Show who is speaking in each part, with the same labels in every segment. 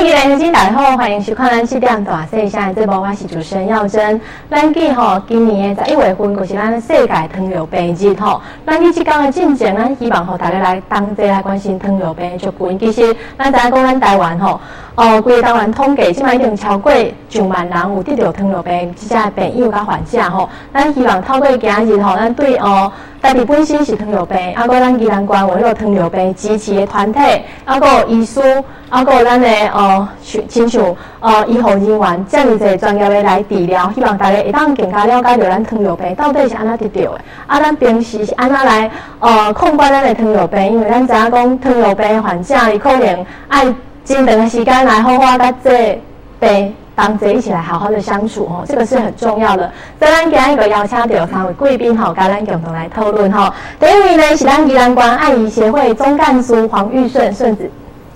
Speaker 1: 各位乡亲大家好，欢迎收看咱七点大细声的节目，我是主持人耀珍。咱记吼，今年的十一月份就是咱世界糖尿病日吼。咱去即天的进程，咱希望吼大家来同齐来关心糖尿病的族群。其实咱知影讲咱台湾吼，哦，规个台湾统计，即卖已经超过上万人有得着糖尿病即只病友甲患者吼。咱希望透过今日吼，咱对哦。家己本身是糖尿病，啊，个咱宜兰县为了糖尿病支持的团体，啊，个医师，啊，个咱的呃，亲像呃医护人员，这样子专业的来治疗，希望大家会当更加了解到咱糖尿病到底是安怎得到的，啊，咱平时是安怎来呃控管咱的糖尿病，因为咱知影讲糖尿病患者伊可能爱真长的时间来好好甲这病。同齐一起来好好的相处哦，这个是很重要的。再咱今日个邀请到三位贵宾吼，跟咱共同来讨论吼。第一位呢是咱宜兰关爱医协会总干事黄玉顺顺子。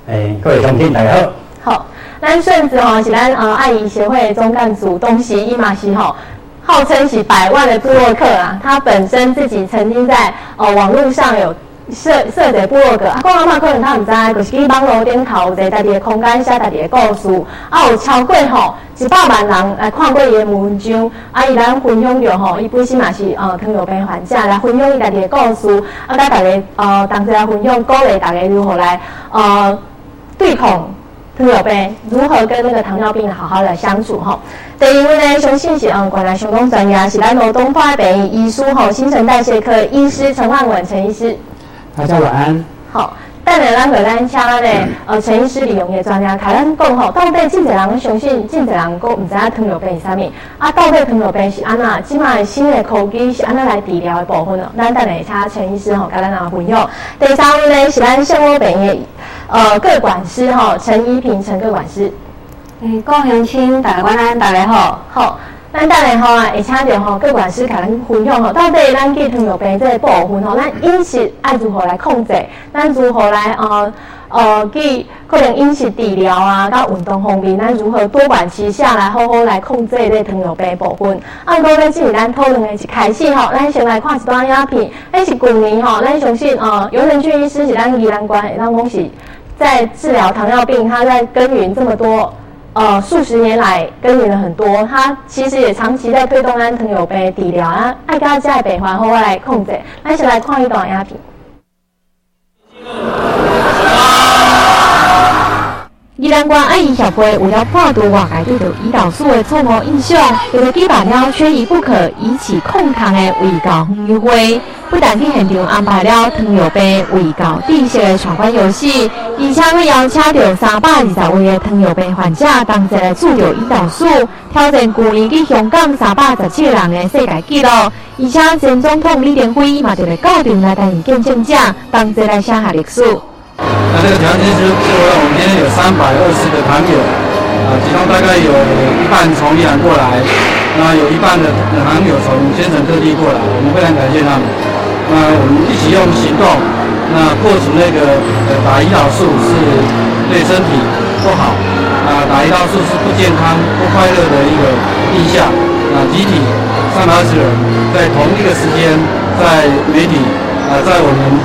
Speaker 2: 哎，各位乡亲大家好。
Speaker 1: 好，咱顺子吼是咱呃爱医协会总干事东西伊马西吼，号称是百万的布洛克啊。他本身自己曾经在呃网络上有。设设一个部落格，啊，讲阿妈可能他毋知，就是去网络顶头一个家己的空间写家己的故事，啊，有超过吼一百万人来看过伊的文章，啊，伊来分享着吼，伊本身嘛是呃糖尿病患者来分享伊家己的故事，啊，甲大家呃同齐来分享，鼓励大家如何来呃对抗糖尿病，如何跟那个糖尿病好好的相处吼。第一位呢，相信是嗯，原来成功专业是咱罗东花病医书吼新陈代谢科医师陈万文陈医师。
Speaker 2: 大家晚安。
Speaker 1: 好，等下咱回咱请咱的呃陈医师利用的专家，开咱讲吼，到底真侪人相信，真侪人讲唔知影糖尿病是啥物？啊，到底糖尿病是安那？即卖新的科技是安那来治疗的部分哦？咱等下请陈医师吼，甲咱来分享。第三位呢是咱生活病的呃各管师吼，陈依平陈各管师。
Speaker 3: 诶，各位乡亲，大家晚安，大家好。
Speaker 1: 好。咱等下吼，会请着吼，各管师甲咱分享吼，到底咱去糖尿病这个部分吼，咱饮食爱如何来控制？咱如何来呃呃去可能饮食治疗啊，甲运动方面，咱如何多管齐下来好好来控制这糖尿病部分？按过咧，即是咱讨论的一开始吼，咱先来看一段影片。那是去年吼，咱相信呃，尤仁俊医师是咱宜兰关，咱讲是在治疗糖尿病，他在耕耘这么多。呃，数十年来耕耘了很多，他其实也长期在推动咱糖尿病治疗啊，爱家在北环后来控制，那先来看一段影片。宜兰关爱医协会为了破除外界对着胰岛素的错误印象，为了举办了缺一不可、以起控糖的胃教分析会，不但去现场安排了糖尿病胃教知识的闯关游戏，而且会邀请到三百二十位的糖尿病患者同齐来注着胰岛素，挑战去年去香港三百十七人的世界纪录，而且前总统李登辉嘛就来告定来担任见证者，同齐来写下历史。
Speaker 4: 那这个条件是，是我们今天有三百二十个团友，啊，其中大概有一半从宜兰过来，那有一半的团友从先城特地过来，我们非常感谢他们。那我们一起用行动，那破除那个呃打胰岛素是对身体不好，啊，打胰岛素是不健康、不快乐的一个印象。啊，集体三百二十人在同一个时间，在媒体，啊，在我们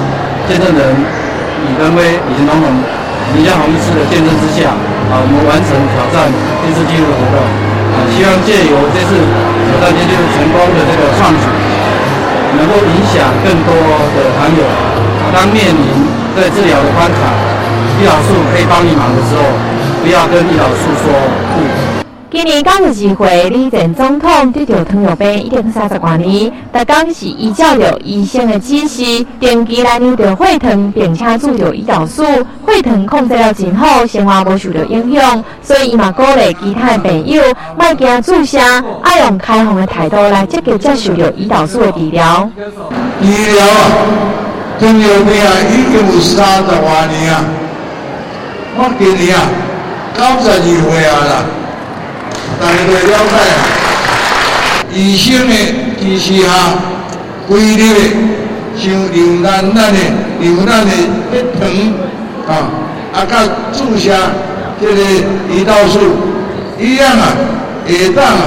Speaker 4: 见证人。李登辉、李前总统、李家宏一次的见证之下，啊，我们完成挑战电视纪录的活动，啊，希望借由这次挑战电视纪录成功的这个创举，能够影响更多的朋友，当面临在治疗的关卡，胰岛素可以帮你忙的时候，不要跟胰岛素说不。
Speaker 1: 今年刚日机会，李前总统得到糖尿病已经三十多年，但讲是依照着医生的指示，定期来尿着血糖，并且注着胰岛素，血糖控制了真好，生活无受到影响。所以伊嘛鼓励其他的朋友，莫惊注射，爱用开放的态度来积极接受着胰岛素的治疗。
Speaker 5: 医疗，糖尿病，已经三十多年啊，我今年啊，九十二岁啊啦。大家都了解，医生的知识下，规律的，像牛奶咱的牛奶的血糖啊，啊，甲注射这个胰岛素一样啊，下当啊，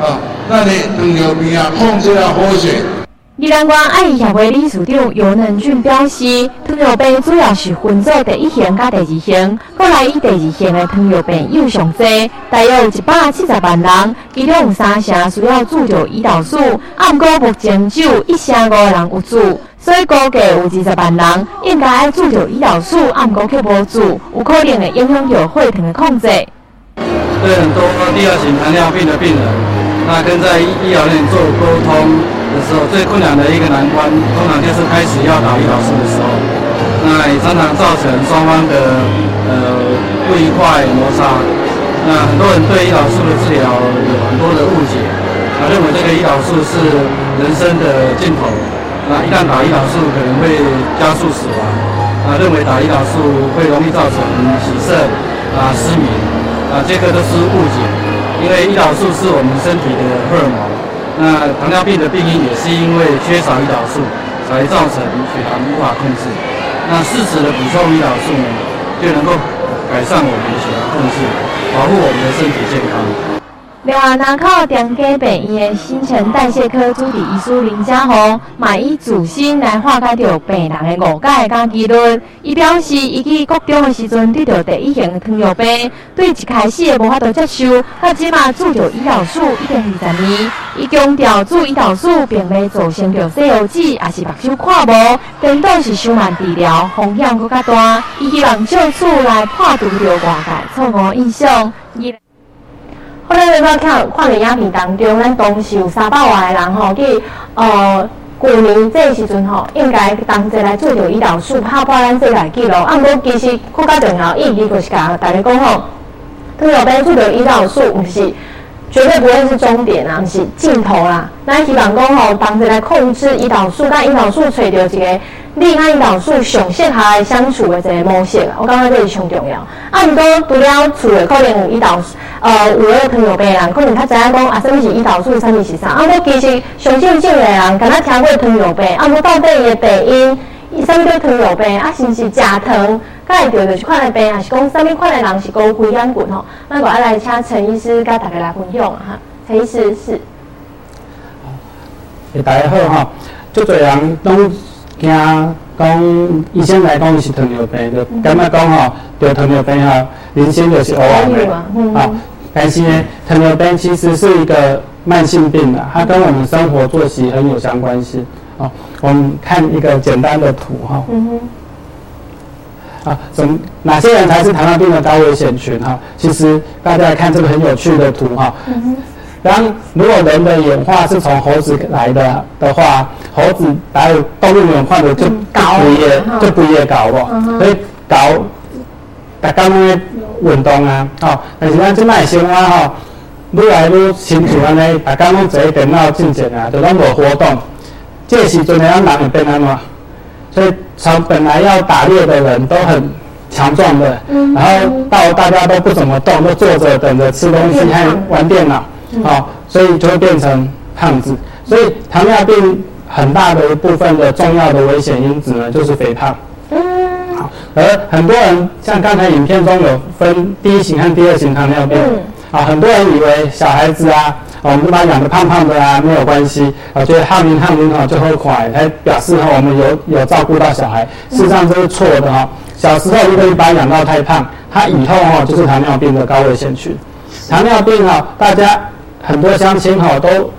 Speaker 5: 啊，咱的糖尿病啊控制啊好些。
Speaker 1: 宜兰县爱医协会理事长尤能俊表示，糖尿病主要是分作第一型甲第二型，后来以第二型的糖尿病有上多，大约有一百七十万人，其中有三成需要注着胰岛素，按过目前只有一成五人有注，所以估计有二十万人应该爱注着胰岛素，按过却无注，有可能会影响到血糖的控制。
Speaker 4: 对很多第二型糖尿病的病人，那跟在医疗院做沟通。的时候，最困难的一个难关，通常就是开始要打胰岛素的时候，那也常常造成双方的呃不愉快摩擦。那很多人对胰岛素的治疗有很多的误解，啊，认为这个胰岛素是人生的尽头，那一旦打胰岛素可能会加速死亡，啊，认为打胰岛素会容易造成洗肾啊失眠，啊，这个都是误解，因为胰岛素是我们身体的荷尔蒙。那糖尿病的病因也是因为缺少胰岛素，才造成血糖无法控制。那适时的补充胰岛素呢，就能够改善我们的血糖控制，保护我们的身体健康。
Speaker 1: 另外，南靠中家病院的新陈代谢科主治医师林家宏，嘛以自身来化解着病人的误解甲议论。伊表示，伊去国中的时阵得到第一型糖尿病，对一开始的无法度接受，到即马注着胰岛素已经二十年。伊强调，注胰岛素并未造成着细胞子，也是目睭看无，颠倒是伤慢治疗，风险更加大。伊希望借此来破除着外界错误印象。我咧要看看影片当中，咱当时有三百万的人吼，去呃，过年这时阵吼，应该同齐来做着胰岛素，拍破咱世界纪录。啊，毋过其实更较重要，意义就是甲大家讲吼，特别做着胰岛素，毋是绝对不会是终点啊，是尽头啦。咱希望讲吼，同齐来控制胰岛素，但胰岛素找着一个。你看胰岛素上适合相处的一个模式啊，我感觉这是上重要。啊，毋过除了厝的可能有胰岛，呃，有糖尿病人可能较知影讲啊，什么是胰岛素，什么是啥。啊，我其实上少数的人，敢若听过糖尿病，啊，我到底伊的病因，伊什么叫糖尿病？啊，是毋是食糖？甲会着着即款的病，还是讲什么款的人是高血压群吼？那我爱来请陈医师甲大家来分享啊，哈。陈医师是。
Speaker 2: 诶，大家好哈，足侪人拢。惊讲医生来讲是糖尿病，就感觉讲吼，得糖尿病吼，人生就是黑暗的啊。但是呢，糖尿病其实是一个慢性病的，它跟我们生活作息很有相关性。哦，我们看一个简单的图哈。嗯哼。啊，怎哪些人才是糖尿病的高危险群哈？其实大家来看这个很有趣的图哈。嗯哼。当如果人的演化是从猴子来的的话，猴子还有动物演化的就不也就不也搞不，所以搞，大家拢咧运动啊，吼，但是咱即卖生活吼，愈来愈清楚安尼，大家拢坐电脑进前啊，就拢无活动，这时阵咱人会变安怎？所以从本来要打猎的人都很强壮的，然后到大家都不怎么动，都坐着等着吃东西和玩电脑。好，所以就会变成胖子。所以糖尿病很大的一部分的重要的危险因子呢，就是肥胖。而很多人像刚才影片中有分第一型和第二型糖尿病。嗯。啊，很多人以为小孩子啊，我们把它养的胖胖的啊，没有关系。啊，觉得汗淋汗淋哈就很快，才表示哈我们有有照顾到小孩。事实上这是错的哈。小时候如果你把他养到太胖，他以后哈就是糖尿病的高危险群。糖尿病哈，大家。很多乡亲哈都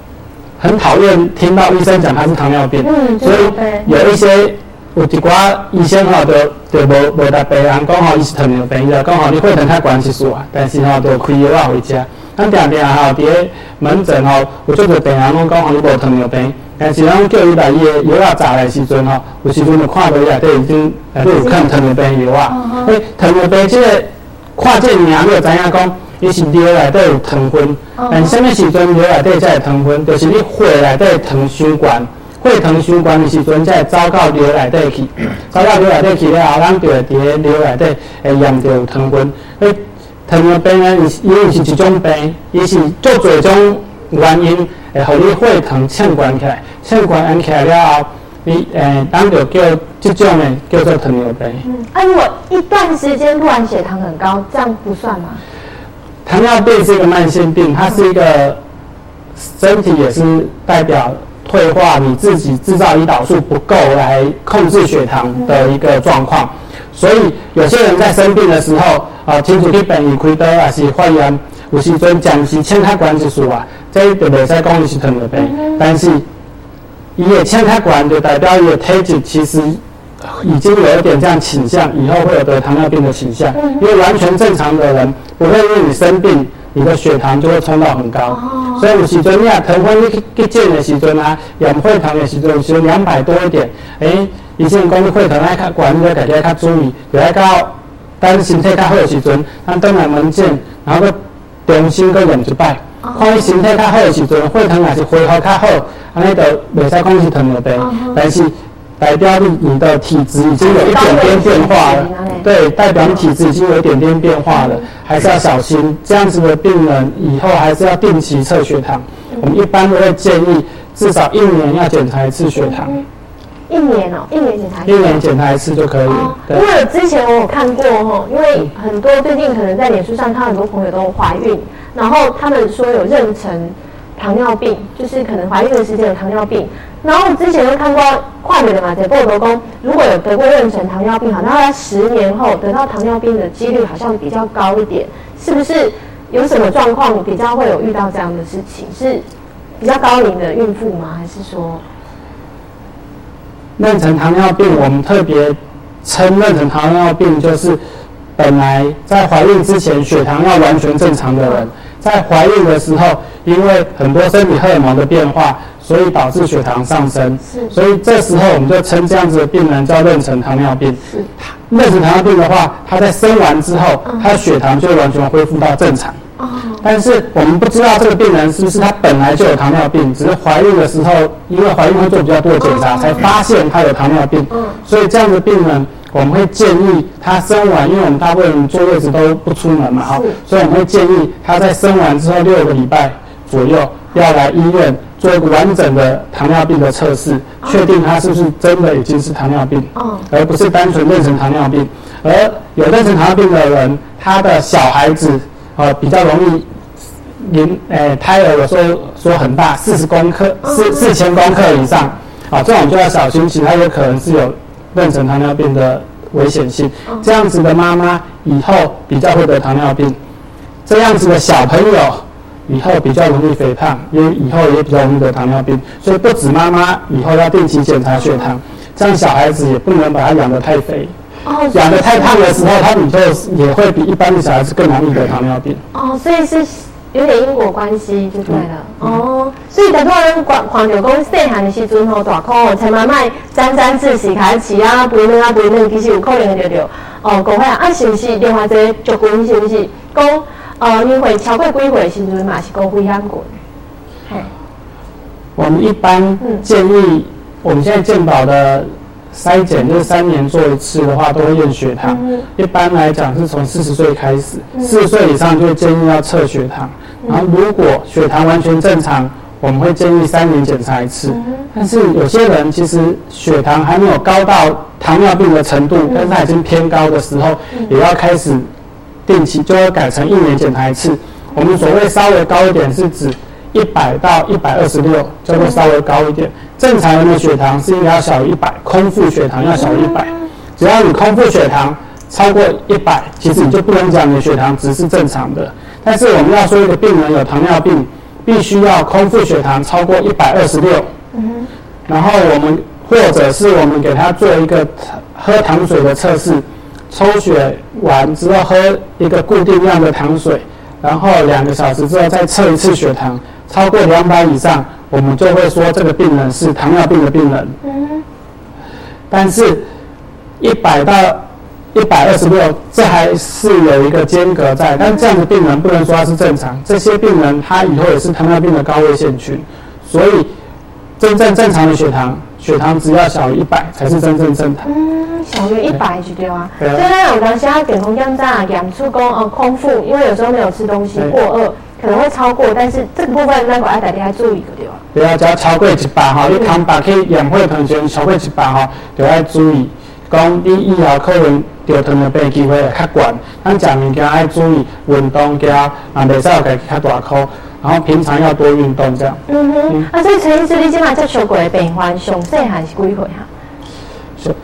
Speaker 2: 很讨厌听到医生讲他是糖尿病，所以有一些有一寡医生哈就就无无达病人讲吼伊是糖尿病，伊就讲吼你血糖太高是事啊，但是吼就开药啊回家。咱定定吼伫咧门诊吼有做个病人拢讲吼你无糖尿病，但是咱叫伊来伊的药啊查来时阵吼，有时阵就看到伊内底已经都有看糖尿病药啊。诶，糖尿病即个看这名就知影讲。伊是尿内底有糖分，但什么时阵尿内底才会糖分？就是你血内底糖伤悬，血糖伤悬的时阵才会走到尿内底去，走到尿内底去了后，咱就会伫咧尿内底会验着糖分。糖尿病呢，伊伊是一种病，伊是做侪种原因会互你血糖欠悬起来，欠悬起来了后，你诶，咱就叫这种诶叫做糖尿病。
Speaker 1: 嗯，啊，如果一段时间突然血糖很高，这样不算吗？
Speaker 2: 糖尿病是一个慢性病，它是一个身体也是代表退化，你自己制造胰岛素不够来控制血糖的一个状况。所以有些人在生病的时候，啊，听出去病院开刀还是发炎，有时阵暂时签开管子数啊，这就袂使讲伊是糖尿病，但是伊的签开管就代表伊的体质其实已经有一点这样倾向，以后会有得糖尿病的倾向。因为完全正常的人不会因为你生病，你的血糖就会冲到很高。所以有时阵你啊，糖分你去去检的时阵啊，验血糖的时阵是两百多一点，诶。医生讲你血糖爱较悬，你要家己较注意，就爱到等身体较好的时阵，咱倒来门诊，然后搁重新搁验一摆，看伊身体较好的时阵，血糖也是恢复较好，安尼就袂使讲是糖尿病，但是代表你你的体质已经有一点点变化了，对，代表你体质已经有一点点变化了，还是要小心。这样子的病人以后还是要定期测血糖，我们一般都会建议至少一年要检查一次血糖。
Speaker 1: 一年哦，一年检查
Speaker 2: 一次。一年检查一次就可以。
Speaker 1: 因为之前我有看过哈，因为很多最近可能在脸书上看很多朋友都怀孕，然后他们说有妊娠糖尿病，就是可能怀孕的时间有糖尿病。然后之前又看过跨美的嘛，在报道公如果有得过妊娠糖尿病，好像在十年后得到糖尿病的几率好像比较高一点，是不是？有什么状况比较会有遇到这样的事情？是比较高龄的孕妇吗？还是说？
Speaker 2: 妊娠糖尿病，我们特别称妊娠糖尿病，就是本来在怀孕之前血糖要完全正常的人，在怀孕的时候，因为很多生理荷尔蒙的变化，所以导致血糖上升。所以这时候我们就称这样子的病人叫妊娠糖尿病。妊娠糖尿病的话，他在生完之后，他的血糖就完全恢复到正常。但是我们不知道这个病人是不是他本来就有糖尿病，只是怀孕的时候，因为怀孕会做比较多的检查，才发现他有糖尿病。所以这样的病人，我们会建议他生完，因为我们大部分人坐月子都不出门嘛，哈，所以我们会建议他在生完之后六个礼拜左右要来医院做一个完整的糖尿病的测试，确定他是不是真的已经是糖尿病，而不是单纯妊娠糖尿病。而有妊娠糖尿病的人，他的小孩子。呃，比较容易，临诶胎儿有时候说很大，四十公克，四四千公克以上，啊，这种就要小心，其他有可能是有妊娠糖尿病的危险性。这样子的妈妈以后比较会得糖尿病，这样子的小朋友以后比较容易肥胖，因为以后也比较容易得糖尿病。所以不止妈妈以后要定期检查血糖，这样小孩子也不能把他养得太肥。哦，养的太胖的时候，他以后也会比一般的小孩子更容易得糖尿病。
Speaker 1: 哦，所以是有点因果关系就对了。哦，所以很多人狂狂流讲细汉的时阵吼大哭哦，才慢慢沾沾自喜开始啊，肥嫩啊肥嫩，其实有可能就就哦，讲下啊是不是电话这足滚是不是？讲呃，你会超过几岁时阵嘛是讲非常滚。
Speaker 2: 嘿，我们一般建议我们现在健保的。筛检就是三年做一次的话，都会验血糖。一般来讲是从四十岁开始，四十岁以上就建议要测血糖。然后如果血糖完全正常，我们会建议三年检查一次。但是有些人其实血糖还没有高到糖尿病的程度，但是他已经偏高的时候，也要开始定期就要改成一年检查一次。我们所谓稍微高一点是指一百到一百二十六，就会稍微高一点。正常人的血糖是应该要小于一百，空腹血糖要小于一百。只要你空腹血糖超过一百，其实你就不能讲你的血糖值是正常的。但是我们要说一个病人有糖尿病，必须要空腹血糖超过一百二十六。然后我们或者是我们给他做一个喝糖水的测试，抽血完之后喝一个固定量的糖水，然后两个小时之后再测一次血糖，超过两百以上。我们就会说这个病人是糖尿病的病人，嗯，但是一百到一百二十六，这还是有一个间隔在。但这样的病人不能说他是正常，这些病人他以后也是糖尿病的高危险群。所以真正正常的血糖，血糖只要小于一百才是真正正常。
Speaker 1: 嗯，小于一百就对啊。所以呢，有当时啊，健康检查验出讲哦空腹，因为有时候没有吃东西过饿。可能会超过，但是这个部分那个爱大家注意个对吧？
Speaker 2: 对啊，只要超过一百哈，你康巴去验血糖时超过一百哈，就要注意，讲你以后可能得糖尿病机会会较悬。咱食物件爱注意运动，加啊，袂使有家己较大口。然后平常要多运动这样。
Speaker 1: 嗯哼，啊，所以陈医师，你今晚接触过的病患，上细还是几岁哈？
Speaker 2: 是，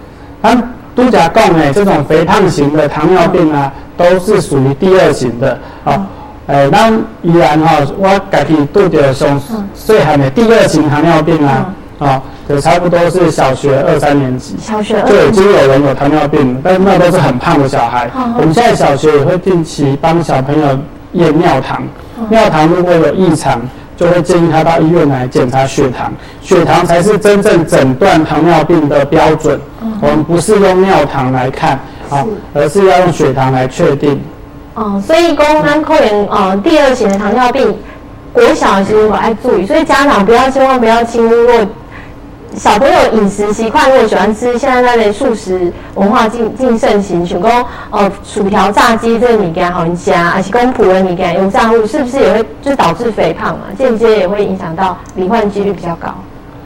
Speaker 2: 咱都甲讲的，这种肥胖型的糖尿病啊，都是属于第二型的。好，诶，咱依然哈，我家己拄着上细汉的第二型糖尿病啊，啊，就差不多是小学二三年级，
Speaker 1: 小学
Speaker 2: 就已经有人有糖尿病，但是那都是很胖的小孩。我们现在小学也会定期帮小朋友验尿糖。尿糖如果有异常，就会建议他到医院来检查血糖。血糖才是真正诊断糖尿病的标准。我们不是用尿糖来看啊，而是要用血糖来确定。
Speaker 1: 哦，所以公安扣员呃第二型的糖尿病，国小的时候我爱注意，所以家长不要千万不要轻忽。小朋友饮食习惯，如果喜欢吃现在那类素食文化进进盛行，像讲哦薯条、炸鸡这个物件好吃啊，还是讲普的物件有炸物，是不是也会就导致肥胖嘛？间接也会影响到罹患几率比较高。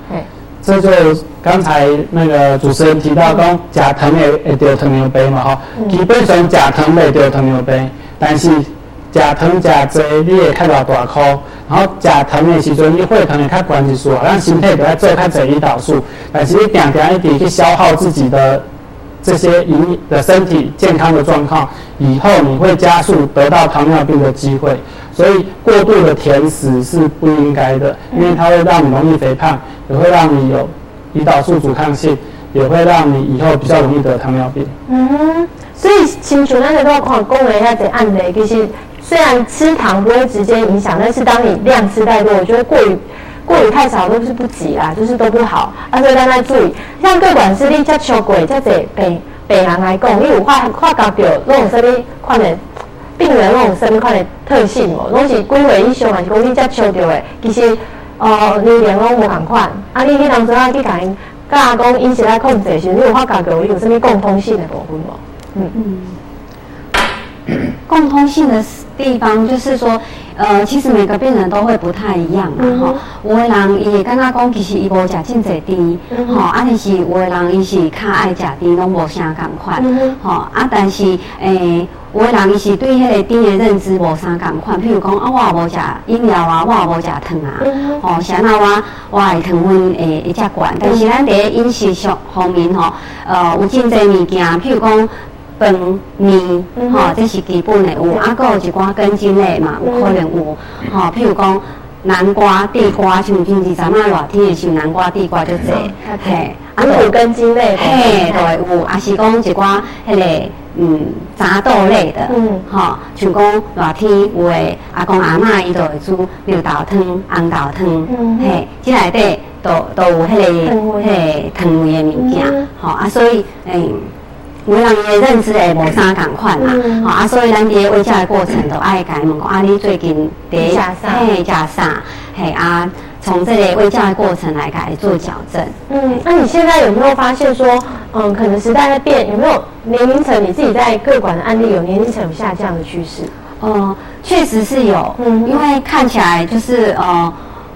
Speaker 2: 对，这就刚才那个主持人提到讲，甲糖类会得糖尿病嘛？哈，基本上甲糖会得糖尿病，但是。食糖食多，你会较偌大块。然后食糖的时阵，你血糖会较悬一丝，让身体就要做较侪胰岛素。但是你点点一点去消耗自己的这些营的身体健康的状况，以后你会加速得到糖尿病的机会。所以过度的甜食是不应该的，因为它会让你容易肥胖，也会让你有胰岛素阻抗性，也会让你以后比较容易得糖尿病。
Speaker 1: 嗯，所以亲像咱个都看讲了遐侪案例，其实。虽然吃糖不会直接影响，但是当你量吃太多，我觉得过于过于太少都是不急啦，就是都不好。啊，所以大家注意，像各管是你接触过，这这北北人来讲，你有发发觉到那种啥物款的病人那种什么款的特性哦，拢是几岁以上还是讲你接触到的，其实呃年龄拢无共款。啊，你你当初啊去讲教讲饮食来控制时，你有发觉到有啥物共通性的部分无？
Speaker 3: 嗯。嗯，共通性的。地方就是说，呃，其实每个病人都会不太一样嘛，哈。有的人伊刚刚讲，其实伊无食真济甜，吼，啊，但是有的人伊是较爱食甜，拢无啥共款，吼，啊，但是诶，有的人伊是对迄个甜的认知无啥共款，譬如讲，啊，我也无食饮料啊，我也无食糖啊，吼，像那我我的糖分会会遮悬，但是咱伫饮食上方面吼，呃，有真济物件，譬如讲。饭面，吼，这是基本的有，啊，佫有一寡根茎类嘛，有可能有，吼，譬如讲南瓜、地瓜，像平时咱们热天的时候，南瓜、地瓜就这，
Speaker 1: 嘿，啊，有根茎类，
Speaker 3: 嘿，对，有，啊是讲一寡迄个，嗯，杂豆类的，嗯，吼，像讲热天有诶，阿公阿嬷伊都会煮绿豆汤、红豆汤，嘿，即内底都都有迄个，迄个，汤味的物件，吼，啊，所以，诶。有人伊的认知会无啥共款啦，吼啊，所以咱伫喂教的过程都爱甲伊问讲，啊，你最近
Speaker 1: 伫
Speaker 3: 嘿加啥？嘿啊，从这个喂教的过程来甲伊做矫正。
Speaker 1: 嗯，那你现在有没有发现说，嗯，可能时代在变，有没有年龄层你自己在各管的案例有年龄层有下降的趋势？
Speaker 3: 嗯，确实是有，嗯，因为看起来就是呃。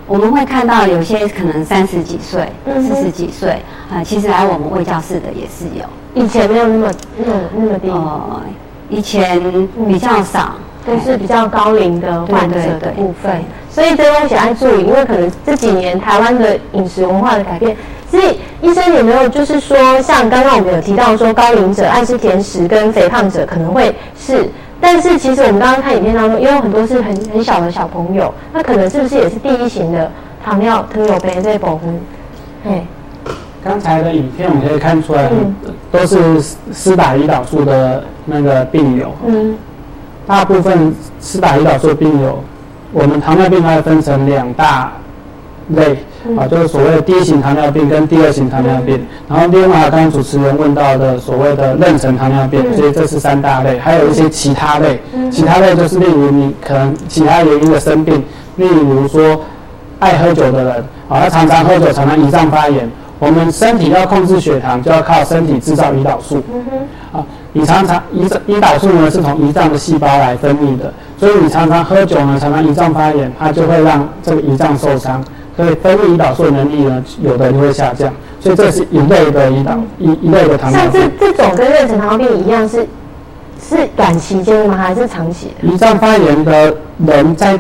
Speaker 3: 我们会看到有些可能三十几岁、四十几岁，啊，其实来我们卫教室的也是有。
Speaker 1: 以前没有那么那么那么低。哦，
Speaker 3: 以前比较少，
Speaker 1: 都是比较高龄的患者的部分。所以这东西要注意，因为可能这几年台湾的饮食文化的改变。所以医生有没有就是说，像刚刚我们有提到说，高龄者爱吃甜食跟肥胖者可能会是。但是其实我们刚刚看影片当中，也有很多是很很小的小朋友，那可能是不是也是第一型的糖尿糖尿病这部分？
Speaker 2: 嘿，刚才的影片我们可以看出来，都是施打胰岛素的那个病友。嗯，大部分施打胰岛素的病友，我们糖尿病它分成两大。类啊，就是所谓的第一型糖尿病跟第二型糖尿病，然后另外刚刚主持人问到的所谓的妊娠糖尿病，所以这是三大类，还有一些其他类，其他类就是例如你可能其他原因的生病，例如说爱喝酒的人啊，他常常喝酒，常常胰脏发炎，我们身体要控制血糖，就要靠身体制造胰岛素。啊，你常常胰胰岛素呢是从胰脏的细胞来分泌的，所以你常常喝酒呢，常常胰脏发炎，它就会让这个胰脏受伤。所以分泌胰岛素的能力呢，有的就会下降，所以这是一类的胰岛一一类的糖尿
Speaker 1: 病。像这这种跟妊娠糖尿病一样，是是短期间的吗？还是长期的？
Speaker 2: 胰脏发炎的人在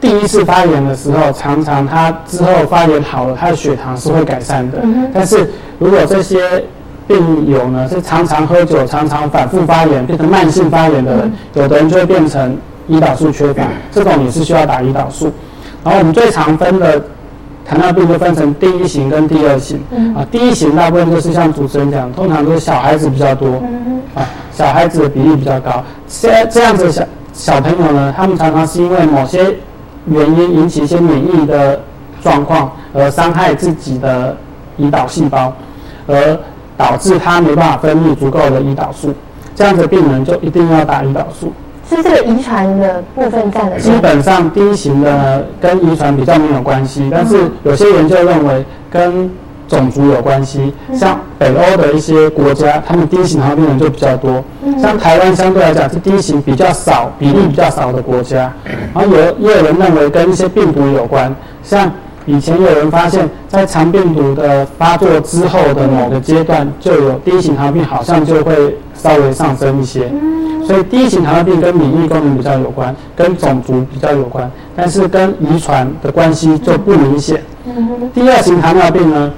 Speaker 2: 第一次发炎的时候，常常他之后发炎好了，他的血糖是会改善的。但是如果这些病友呢是常常喝酒、常常反复发炎，变成慢性发炎的人，有的人就会变成胰岛素缺乏，这种也是需要打胰岛素。然后我们最常分的糖尿病就分成第一型跟第二型。啊，第一型大部分就是像主持人讲，通常都是小孩子比较多。啊，小孩子的比例比较高。这这样子小小朋友呢，他们常常是因为某些原因引起一些免疫的状况，而伤害自己的胰岛细胞，而导致他没办法分泌足够的胰岛素。这样的病人就一定要打胰岛素。
Speaker 1: 是这个遗传的部分占了。
Speaker 2: 基本上低型的跟遗传比较没有关系，但是有些研究认为跟种族有关系。像北欧的一些国家，他们低型糖尿病人就比较多。像台湾相对来讲是低型比较少、比例比较少的国家。然后有也有人认为跟一些病毒有关，像以前有人发现，在肠病毒的发作之后的某个阶段，就有第一型糖尿病好像就会稍微上升一些。所以第一型糖尿病跟免疫功能比较有关，跟种族比较有关，但是跟遗传的关系就不明显。第二型糖尿病呢，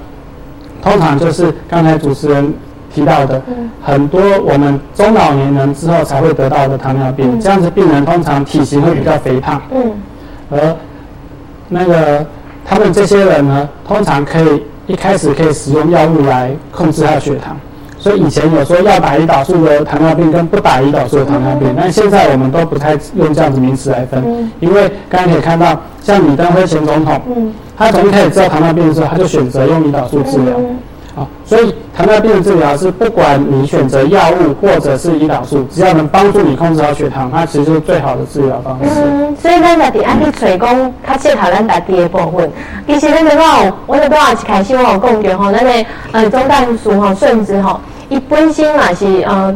Speaker 2: 通常就是刚才主持人提到的，很多我们中老年人之后才会得到的糖尿病。这样子病人通常体型会比较肥胖，而那个他们这些人呢，通常可以一开始可以使用药物来控制他的血糖。所以以前有说要打胰岛素的糖尿病跟不打胰岛素的糖尿病，但现在我们都不太用这样子名词来分，因为刚刚可以看到，像李登辉前总统，他从一开始知道糖尿病的时候，他就选择用胰岛素治疗。啊，所以糖尿病的治疗是不管你选择药物或者是胰岛素，只要能帮助你控制好血糖，它其实是最好的治疗方式。
Speaker 1: 嗯，所以咱在伫安去找讲，较适合咱家己的部分。其实咱讲，我哋多少次开始我有讲着吼，咱的呃中蛋素吼顺子吼。伊本身嘛是呃，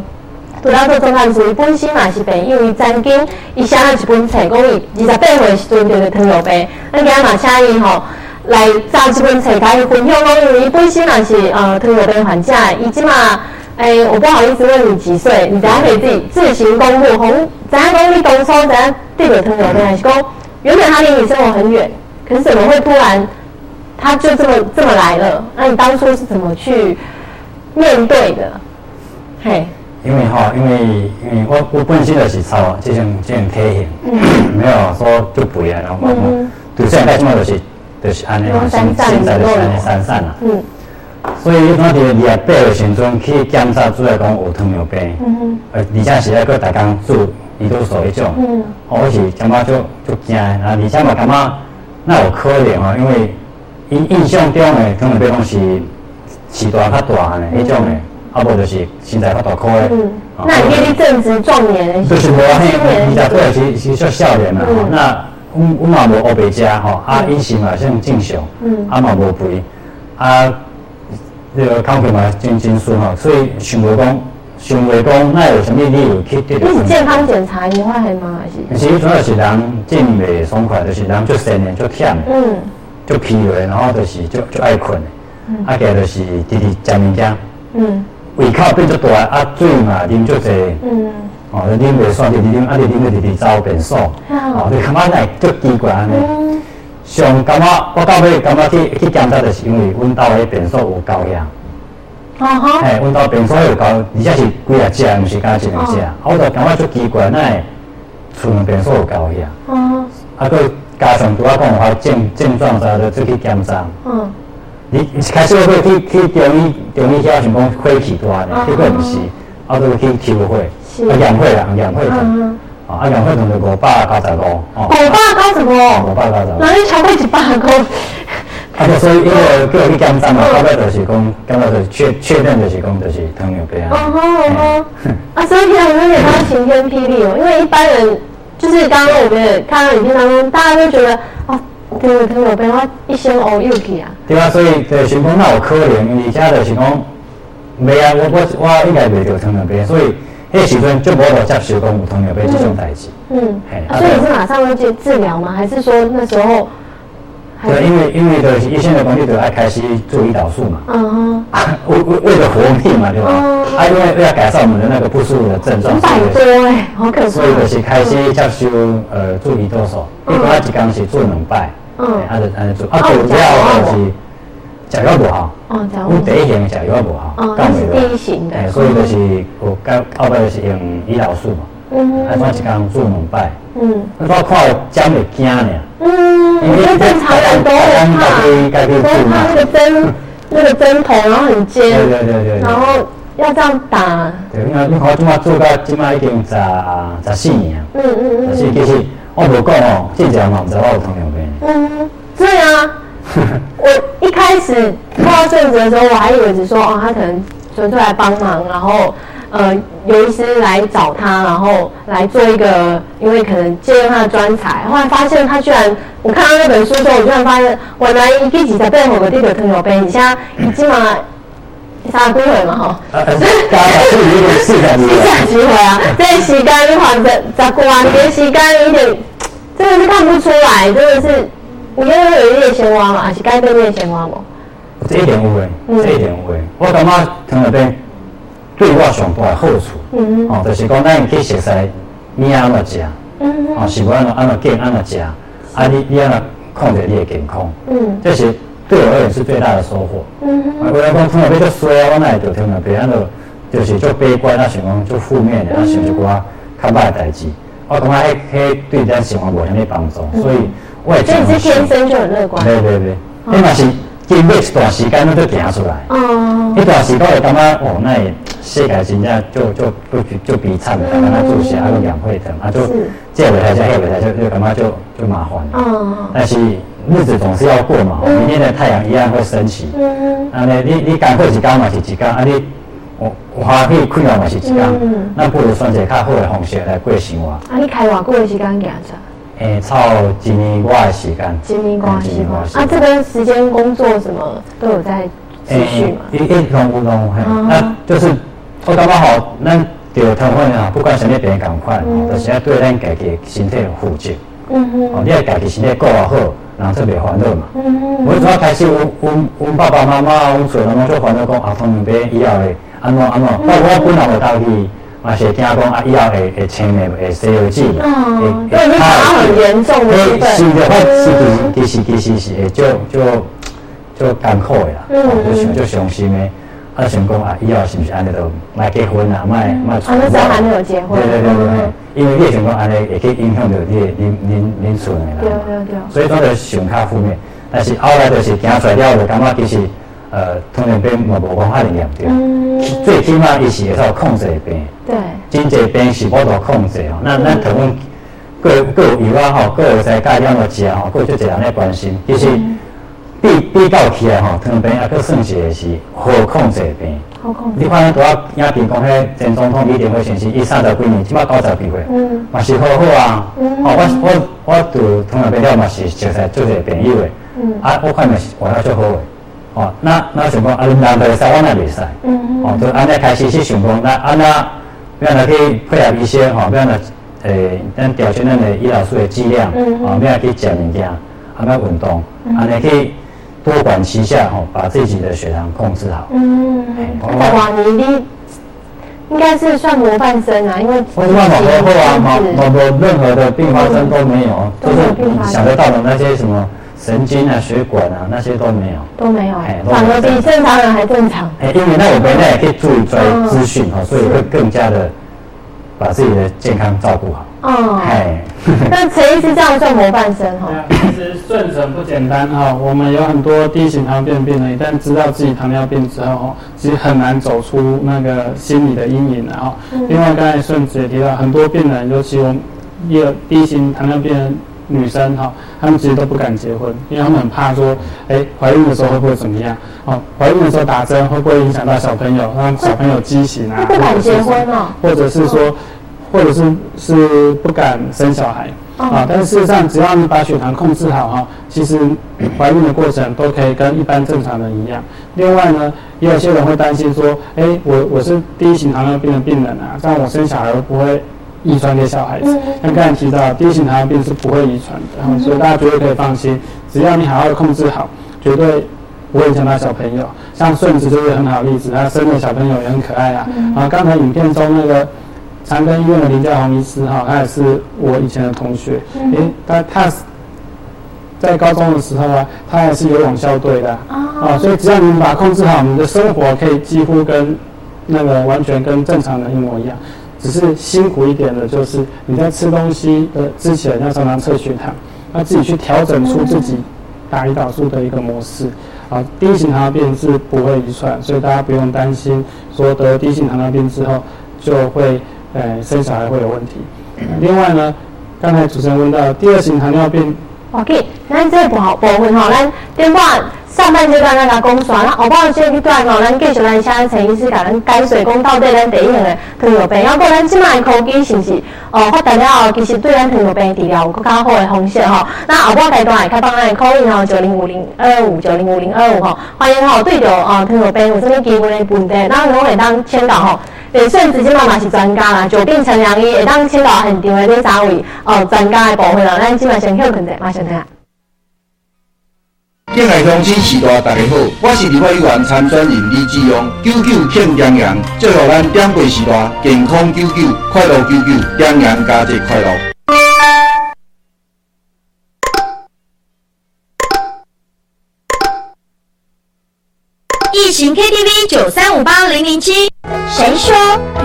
Speaker 1: 拄到做中汉书，伊本身嘛是病，因为曾经伊写了一本册，讲伊二十八岁时阵得糖尿病，那今嘛请伊吼来造这本册，甲伊分享讲，因为伊本身嘛是呃糖尿病患者，伊即嘛诶，我不好意思问你几岁，你等下可以自己自行公布。红，怎样讲你当初怎样得了糖尿病，还是讲原本他离你生活很远，可是怎么会突然他就这么这么来了？那你当初是怎么去？面对的，嘿，
Speaker 6: 因为哈，因为因为我我本身就是操这种这种体型，没有说就肥啊，然后嗯，对，现在起码就是就是安尼，现现在就是安尼散散啦，嗯，所以我伫二十八的时阵去检查，主要讲有糖尿病，嗯呃，而且是咧个大工做胰岛素迄种，嗯，我是感觉就就惊，啊，而且嘛感觉那有可能啊，因为印印象中的糖尿病拢是。气大较大呢，迄种的，啊无就是身材较大块的。嗯，
Speaker 1: 那你你正值壮年，
Speaker 6: 就是无啊，二十岁是是说少年嘛。那阮阮嘛无乌白食吼，啊饮食嘛像正常，嗯，啊嘛无肥，啊这个康复嘛真真顺吼，所以想袂讲，想袂讲，那有什么理由去得？
Speaker 1: 你是健康检查你话系吗？还
Speaker 6: 是？其实主要是人真袂爽快，就是人就失眠就忝，嗯，就疲累，然后就是就就爱困。啊，加就是直直食物件，嗯，胃口变足大，啊，水嘛啉足济，嗯，哦，啉袂爽，直直啉，啊，直啉个直直走便所，哦，你感觉来足奇怪安尼。上感觉我到尾感觉去去检查，就是因为阮兜迄便所有高压。哦吼。嘿，阮兜便所有高，而且是几啊只，毋是干一两只。啊，我就感觉足奇怪，那厝内便所有高压。哦。啊，佮加上拄仔讲话症症状啥的，出去检查。嗯。你开始会去去中医中医遐想讲火气大呢，结果毋是，啊，都去抽血，啊，氧血啦，氧血糖，啊，氧血糖就五百九十五，
Speaker 1: 五百九十五，
Speaker 6: 五百九十五，
Speaker 1: 哪里超过一百个？
Speaker 6: 啊，所以因为叫我去检查嘛，到尾就是讲，检查是确确认就是讲就是糖尿病啊。哦吼
Speaker 1: 哦吼，啊，所以听有点像晴天霹雳哦，因为一般人就是刚刚我们也看到影片当中，大家都觉得哦。对，糖尿病我一生乌有去啊。
Speaker 6: 对啊，所以就想讲那有可怜，而且就是讲，未啊，我我我应该未得糖尿病，所以迄时阵就无得接受讲有糖尿病这种代志。嗯，
Speaker 1: 所以你是马上会去治疗吗？还是说那时候
Speaker 6: 对，因为因为的医生的工作就爱开始做胰岛素嘛，嗯哼，为为为了活命嘛，对吧？啊，因为为了改善我们的那个不舒服的症状，
Speaker 1: 百多哎，好可怕。
Speaker 6: 所以就是开始接修呃做胰岛素，一般一工是做两摆，嗯，啊就安尼做，啊做了就是食药不好，哦，我第一型食药不好，
Speaker 1: 哦，那是第一型的，
Speaker 6: 所以就是我后后摆就是用胰岛素嘛，嗯，啊，做一工做两摆，嗯，我看针会惊呢。
Speaker 1: 嗯，因为正常人都会怕，都怕那个针，那个针头，然后很尖，
Speaker 6: 对对对对，
Speaker 1: 然后要这样打。
Speaker 6: 对，因为你看我今嘛做到今嘛已经十十四年，嗯嗯嗯，是其实我无讲哦，正常嘛，唔知我有糖尿病。
Speaker 1: 嗯，对啊，我一开始碰到正子的时候，我还以为只说哦，他可能纯粹来帮忙，然后。呃，有医师来找他，然后来做一个，因为可能借用他的专才。后来发现他居然，我看到那本书之后，我居然发现，原来一几十背后的地个糖尿病，你现在已经嘛三几岁嘛吼？
Speaker 6: 是有点四十几
Speaker 1: 岁，几岁啊？这时间你看十十过完年时间有点，真的是看不出来，真的是，你觉得有叶鲜花吗？还是该被叶鲜花不？
Speaker 6: 这一点有诶，这一点有诶，我感觉糖尿病。对我上大的好处，哦，就是讲咱去熟悉你安怎食，哦，是安怎安怎健安怎食，啊，你你安怎控制你的健康，嗯，这是对我而言是最大的收获。嗯哼，我来讲糖尿病就衰啊，我哪会得糖尿病？安就就是就悲观，那想讲就负面的，啊想一寡较歹的代志，我感觉迄迄对咱生活无啥物帮助，所以我
Speaker 1: 所以你是天生就很乐观。
Speaker 6: 对对对，你嘛是经历一段时间，那就行出来。哦，一段时间会感觉哦，那。世界真正就就就就比惨了，跟他注射啊，个两会疼啊，就这尾台加那尾台就就感觉就就麻烦了。嗯但是日子总是要过嘛，明天的太阳一样会升起。嗯啊，你你你赶过几天嘛是几天，啊你我我花费困难嘛是几天。嗯那不如选择较好的方式来过生活。啊，
Speaker 1: 你开偌久的时间行着？
Speaker 6: 诶，超一年外的时间。
Speaker 1: 一年外时间。啊，这个时间工作什么都有在继续嘛？
Speaker 6: 一一通不通，那就是。我感觉吼，咱着糖分啊，不管什么病赶快，吼，就是要对咱家己身体负责。嗯哼，哦，你要家己身体顾好，然后特别烦恼嘛。嗯哼，我主要开始，阮阮阮爸爸妈妈，阮厝人拢做烦恼讲啊，糖尿病以后会安怎安怎。包括我本来有到去，嘛是惊讲啊，以后会会青的，会西药剂。
Speaker 1: 嗯，对，你查很严重的。
Speaker 6: 是的，我其实其实是会就就就艰苦的啦，就想就伤心的。啊，想讲啊，以后是不是安尼都卖结婚啊，卖卖
Speaker 1: 出？啊，那时候还没有结婚。对
Speaker 6: 对对对，因为你想讲安尼，也去影响到你恁恁恁厝的啦。
Speaker 1: 对对对。
Speaker 6: 所以讲就想较负面，但是后来就是行出来了，就感觉其实呃，糖尿病嘛无讲遐尼严重。嗯。最起码伊是会受控制病。
Speaker 1: 对。
Speaker 6: 真济病是无得控制哦。那那糖分各各有药吼，各有在钙量的食吼，各就这样来关心，其实。比比较起来吼，糖尿病也佫算是是好控制病。
Speaker 1: 好控
Speaker 6: 制。你看拄啊，影片讲迄前总统李登辉先生，伊三十几年，起码九十几岁，嗯，嘛是好好啊。嗯。哦，我我我对糖尿病了嘛是熟悉做者朋友的。嗯。啊，我看嘛是活得足好诶。哦，那那想讲啊，人会使，我那袂使。嗯嗯。哦，就安尼开始去想讲，那安那要来去配合一些吼，要来诶，咱调整咱的胰岛素的剂量，嗯嗯。哦，要来去食物件，啊，要运动，安尼去。多管齐下，吼，把自己的血糖控制好。嗯，
Speaker 1: 哇，你你应该是算模范生啊，因为
Speaker 6: 我算好多后啊，毛毛任何的并发症都没有，就是想得到的那些什么神经啊、血管啊那些都没有，
Speaker 1: 都没有，反而比正常人还正常。
Speaker 6: 哎，因为那我们呢也可以注意追资讯哈，所以会更加的把自己的健康照顾好。哦，
Speaker 1: 哎，那陈医师这样算模范生哈？
Speaker 2: 其实顺诊不简单哈。我们有很多低型糖尿病病人，一旦知道自己糖尿病之后，其实很难走出那个心理的阴影了哈。另外，刚才顺子也提到，很多病人，尤其我们有低型糖尿病的女生哈，她们其实都不敢结婚，因为她们很怕说，哎，怀孕的时候会不会怎么样？哦，怀孕的时候打针会不会影响到小朋友，让小朋友畸形啊？
Speaker 1: 不敢结婚哦，
Speaker 2: 或者是说。或者是是不敢生小孩啊，但是事实上，只要你把血糖控制好哈，其实 怀孕的过程都可以跟一般正常人一样。另外呢，也有些人会担心说，哎，我我是第一型糖尿病的病人啊，这样我生小孩会不会遗传给小孩子。像刚才提到，第一型糖尿病是不会遗传的，所以大家绝对可以放心，只要你好好的控制好，绝对不会影响到小朋友。像顺子就是很好例子，他生的小朋友也很可爱啊。然后刚才影片中那个长庚医院的林家宏医师哈，他也是我以前的同学，诶，他他在高中的时候啊，他也是游泳校队的啊，所以只要你把控制好，你的生活可以几乎跟那个完全跟正常人一模一样。只是辛苦一点的，就是你在吃东西的之前要常常测血糖，要自己去调整出自己打胰岛素的一个模式。啊，第一型糖尿病是不会遗传，所以大家不用担心说得第一型糖尿病之后就会呃生小孩会有问题。另外呢，刚才主持人问到第二型糖尿病
Speaker 1: ，OK，那这部部分吼，咱电话。上半阶段咱甲讲煞，那后半阶段吼，咱继续来请陈医师甲咱解说，讲到底咱第一型的糖尿病，还过咱即卖科技是不是？哦，发达了后，其实对咱糖尿病治疗有更加好的方式吼。那后半阶段会开放咱的口音吼，九零五零二五九零五零二五吼，欢迎吼对着哦糖尿病有啥物基本的问题，咱拢会当签到吼。连顺直接嘛嘛是专家啦，久病成良医，会当签到现场的这三位哦专家的部分啦，咱即卖先休困者，马上听。
Speaker 7: 敬爱乡亲时代，大家好，我是立法委员参选人李志勇，九九庆阳阳，祝福咱点过时代健康九九，快乐九九，阳阳佳节快乐。
Speaker 8: 疫情 KTV 九三五八零零七。
Speaker 9: 谁说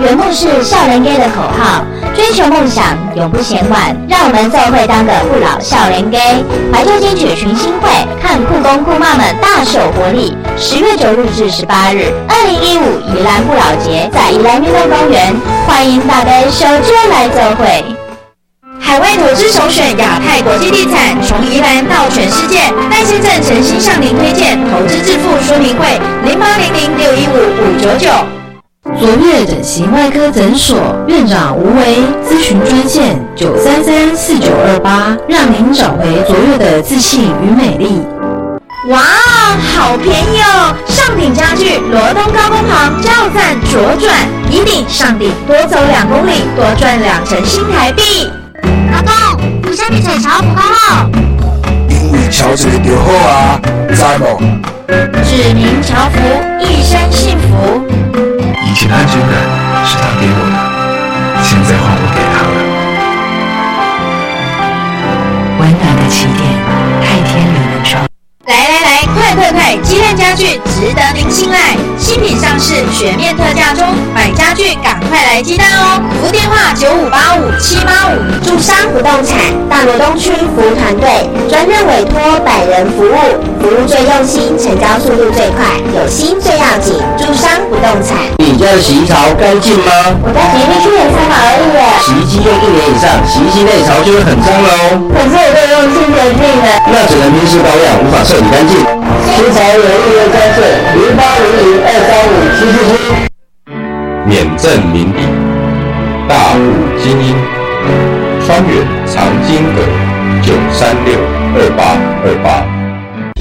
Speaker 9: 圆梦是少年家的口号？追求梦想永不嫌晚，让我们奏会当个不老少年家。怀旧金曲群星会，看酷公酷妈们大秀活力。十月九日至十八日，二零一五宜兰不老节在宜兰运动公园，欢迎大家手接来奏会。
Speaker 8: 海外投资首选亚太国际地产，从宜兰到全世界，戴先生诚心向您推荐投资致富说明会，零八零零六一五五九九。
Speaker 10: 卓越整形外科诊所院长吴为咨询专线九三三四九二八，让您找回卓越的自信与美丽。
Speaker 8: 哇，好便宜哦！上鼎家具罗东高工行叫赞左转，一顶上顶多走两公里，多赚两成新台币。
Speaker 9: 老公，为什么找乔福刚好？
Speaker 5: 因为乔这个就好啊，知无？
Speaker 8: 指明乔福，一生幸福。
Speaker 11: 以前的安全感是他给我的，现在换我给他了。
Speaker 10: 温暖的起点，太天理门窗。
Speaker 8: 来来来，快快快！鸡蛋家具值得您信赖，新品上市，全面特价中，买家具赶快来鸡蛋哦！服务电话九五八五七八五。
Speaker 9: 住商不动产大罗东区服务团队，专任委托百人服务，服务最用心，成交速度最快，有心最要紧。住商不动产。
Speaker 12: 你家的洗衣槽干净吗？
Speaker 9: 我在洗衣机去年才好而已。
Speaker 12: 洗衣机用一年以上，洗衣机内槽就会很脏喽。
Speaker 9: 可是我都用清洁剂的。
Speaker 12: 那只能平时保养，无法彻底干净。新潮人预约专线零八零零二三五七七七。
Speaker 13: 免证名笔，大户精英，川远长金阁九三六二八二八。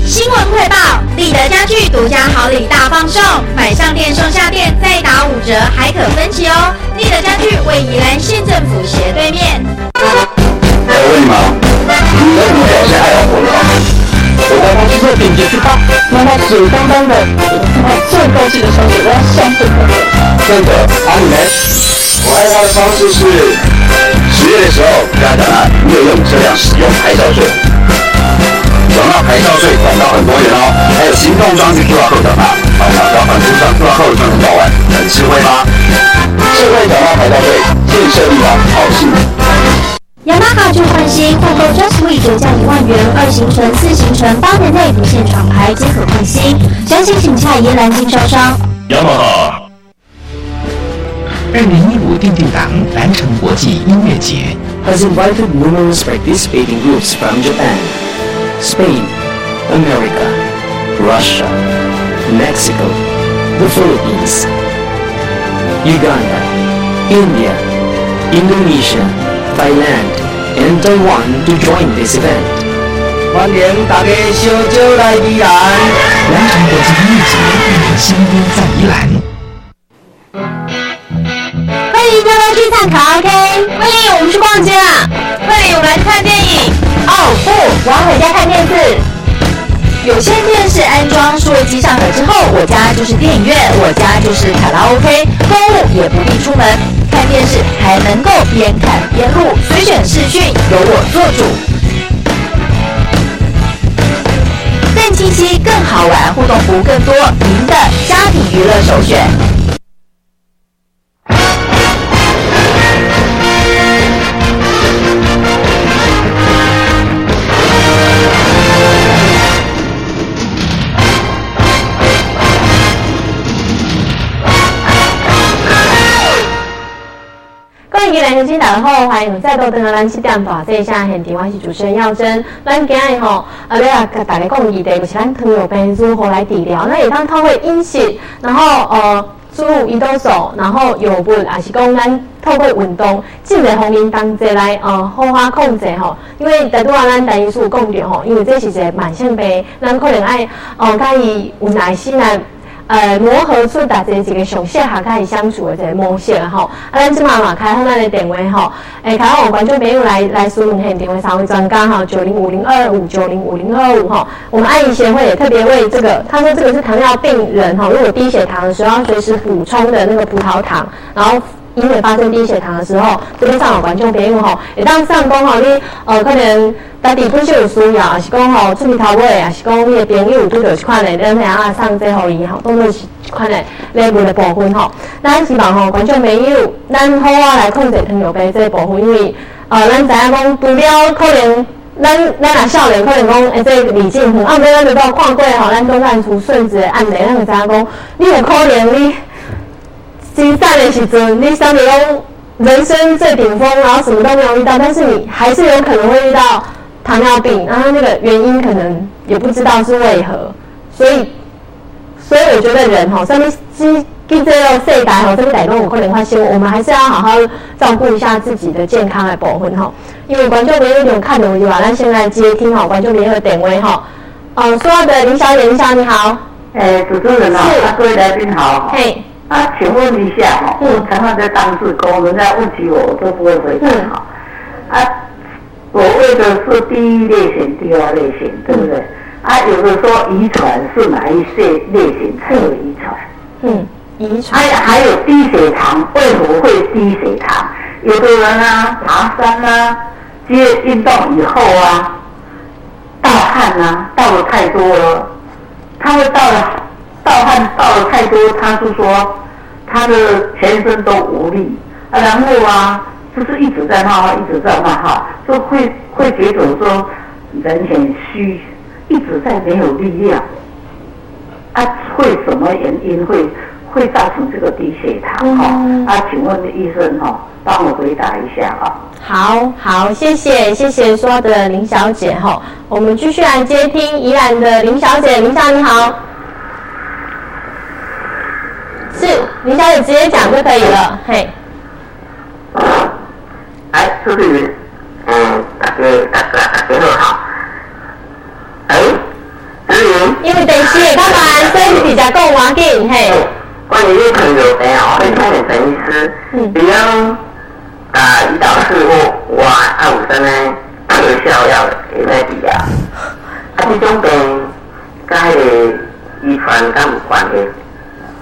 Speaker 8: 新闻快报：立德家具独家好礼大放送，买上店送下店再打五折，还可分期哦。立德家具位宜兰县政府斜对面。
Speaker 12: 我问你们，你们有表现爱好活动我在公司做顶级去吧，妈妈水当当的，我最高兴的小姐我要相信我。真的，阿你们？我爱他的方式是，十月的时候跟他讲了，没有用车辆使用牌照税，转到牌照税管到很多人哦，还有行动装置 QR code 转发，好，只要反出上 QR code 就能搞完，很智慧吗？智慧转发牌照税，建设地方好幸福。
Speaker 9: 雅马哈旧换新，换购 Just We 折价一万元，二行程、四行程，八年内不限厂牌，皆可换新。详情请洽宜兰经销商。
Speaker 11: 雅马哈。二零一五定定档蓝城国际音乐节
Speaker 14: has invited numerous participating groups from Japan, Spain, America, Russia, Mexico, the Philippines, Uganda, India, Indonesia, Thailand, and Taiwan to join this event.
Speaker 12: 欢迎大家小酒来宜兰。
Speaker 11: 完成国际音乐节，让香槟在宜兰。
Speaker 9: 欢迎大家去看
Speaker 1: 卡拉 OK。
Speaker 8: 欢迎，我们去逛街啦，欢迎，我们来看电影。
Speaker 1: 哦不，我要回家看电视。
Speaker 8: 有线电视安装数位机上盒之后，我家就是电影院，我家就是卡拉 OK。购物也不必出门，看电视还能够边看边录，随选视讯，由我做主。更清晰、更好玩，互动服务更多，您的家庭娱乐首选。
Speaker 1: 欢迎来收听大家好，欢迎再度登来咱七点大这下现场，我是主持人耀珍。咱今日吼，啊，要来跟大家讲议题，就是咱糖尿病如何来治疗。那也当透过饮食，然后呃，注入胰岛素，然后药物，也是讲咱透过运动，尽量方面当这来呃好好控制吼。因为大多啊，咱第一次讲着吼，因为这是一个慢性病，咱可能爱哦，甲伊有耐心来。呃，磨合出大家几个熟悉下开始相处的这个模式吼。啊，咱即马嘛开好咱的电话吼，诶，开好我观众朋友来来询问现电话三位专家哈，九零五零二五九零五零二五哈。我们爱医协会也特别为这个，他说这个是糖尿病人哈，如果低血糖的时候要随时补充的那个葡萄糖，然后。因为发生低血糖的时候，这边上有观众朋友吼，会当上讲吼，你呃可能家己本身有需要，也是讲吼出面头尾，也是讲你的朋友拄着一款的，咱下啊上这互伊吼，当做是一款的礼物的部分吼。咱希望吼观众朋友，咱好啊来控制糖尿病这部分，因为呃咱知影讲除了可能咱咱若少年可能讲诶这李进远，啊毋免咱就到看过吼，咱东看出顺子的案例，咱就知影讲你有可能你。精散的时阵，你相对讲人生最顶峰，然后什么都没有遇到，但是你还是有可能会遇到糖尿病，然后那个原因可能也不知道是为何，所以，所以我觉得人哈，上面基跟这个世代吼，这个代动我可能发现，我们还是要好好照顾一下自己的健康来保分哈。因为观众朋友有看的话，那现在接听哈，观众朋友的点位哈，呃，说话的林小姐，林小姐你好，
Speaker 15: 诶，主持人好，各位来宾好，
Speaker 1: 嘿。
Speaker 15: 啊，请问一下哈，我常常在当事工，人家问起我，我都不会回答哈。啊，所谓的是第一类型、第二类型，对不对？啊，有的说遗传是哪一些类型才有遗传？
Speaker 1: 嗯，遗传。
Speaker 15: 还还有低血糖，为什么会低血糖？有的人啊，爬山啊，接运动以后啊，盗汗啊，盗的太多了，他会盗了。盗汗盗的太多，他是说他的全身都无力啊，然后啊，就是一直在冒汗，一直在冒汗，就会会觉得说人很虚，一直在没有力量。啊，会什么原因会会造成这个低血糖？哈，啊，请问医生哈，帮我回答一下啊。
Speaker 1: 好好，谢谢谢谢说的林小姐哈，我们继续来接听宜兰的林小姐，林小姐你好。是林小姐直接讲就可以了，嘿。
Speaker 15: 哎，是不是？嗯，大哥大哥大哥好。哎，是
Speaker 1: 因为电视看完，所以比较讲话紧，嘿。
Speaker 15: 关于这朋友，哎呀，我们看陈医师，嗯，比如啊，胰岛素或我二五三呢，特效药会来治啊。啊，这种病，跟遗传敢有关系？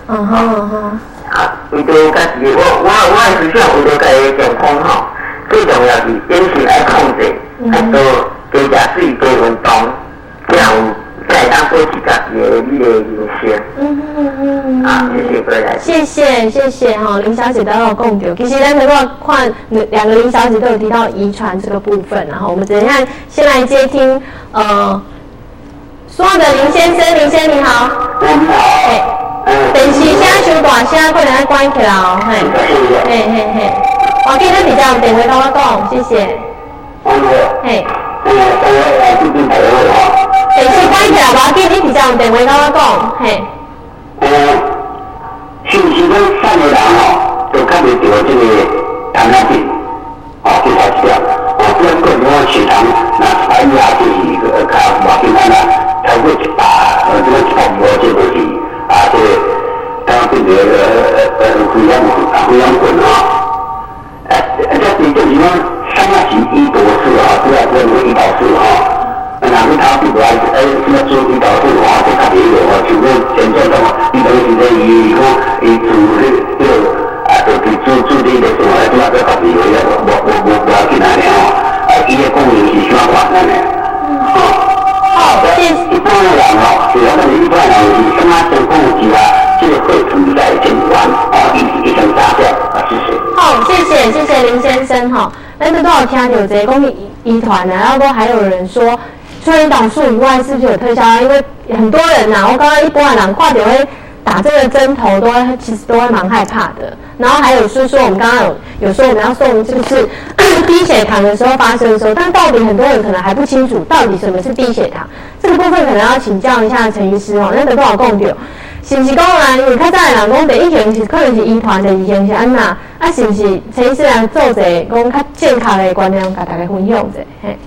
Speaker 1: 嗯哼嗯哼，
Speaker 15: 啊，为着家己，我我我也是想为着家己健康吼，最重要是饮食爱控制，爱多多食水多运动，这样才当保持家己的你的饮食。嗯嗯嗯嗯，谢谢各位来
Speaker 1: 谢谢谢谢哈，林小姐都有共调。其实咱如果看两个林小姐都有提到遗传这个部分，然后我们等一下先来接听呃，所有的林先生，林先生你好。
Speaker 15: 你好。
Speaker 1: 电视声伤大声，可能要关起来哦。嘿，嘿嘿嘿，我记得比较电话跟我讲，谢谢。嘿。电视关起来，我记你比较电话跟我讲，嘿。
Speaker 15: 呃，是不是讲三个人哦，
Speaker 1: 团呢，然后都还有人说，除了胰岛素以外，是不是有特效？因为很多人呐，我刚刚一波啊两话，就会打这个针头，都其实都会蛮害怕的。然后还有是说，我们刚刚有有说我们要送，就是低血糖的时候发生的时候，但到底很多人可能还不清楚到底什么是低血糖，这个部分可能要请教一下陈医师哦。那得多少共掉？是不是讲啊？因为较早人讲第一型是可能是遗传的，二型是安那？啊，是不是陈医师来做者讲较健康的观念，跟大家分享者？嘿。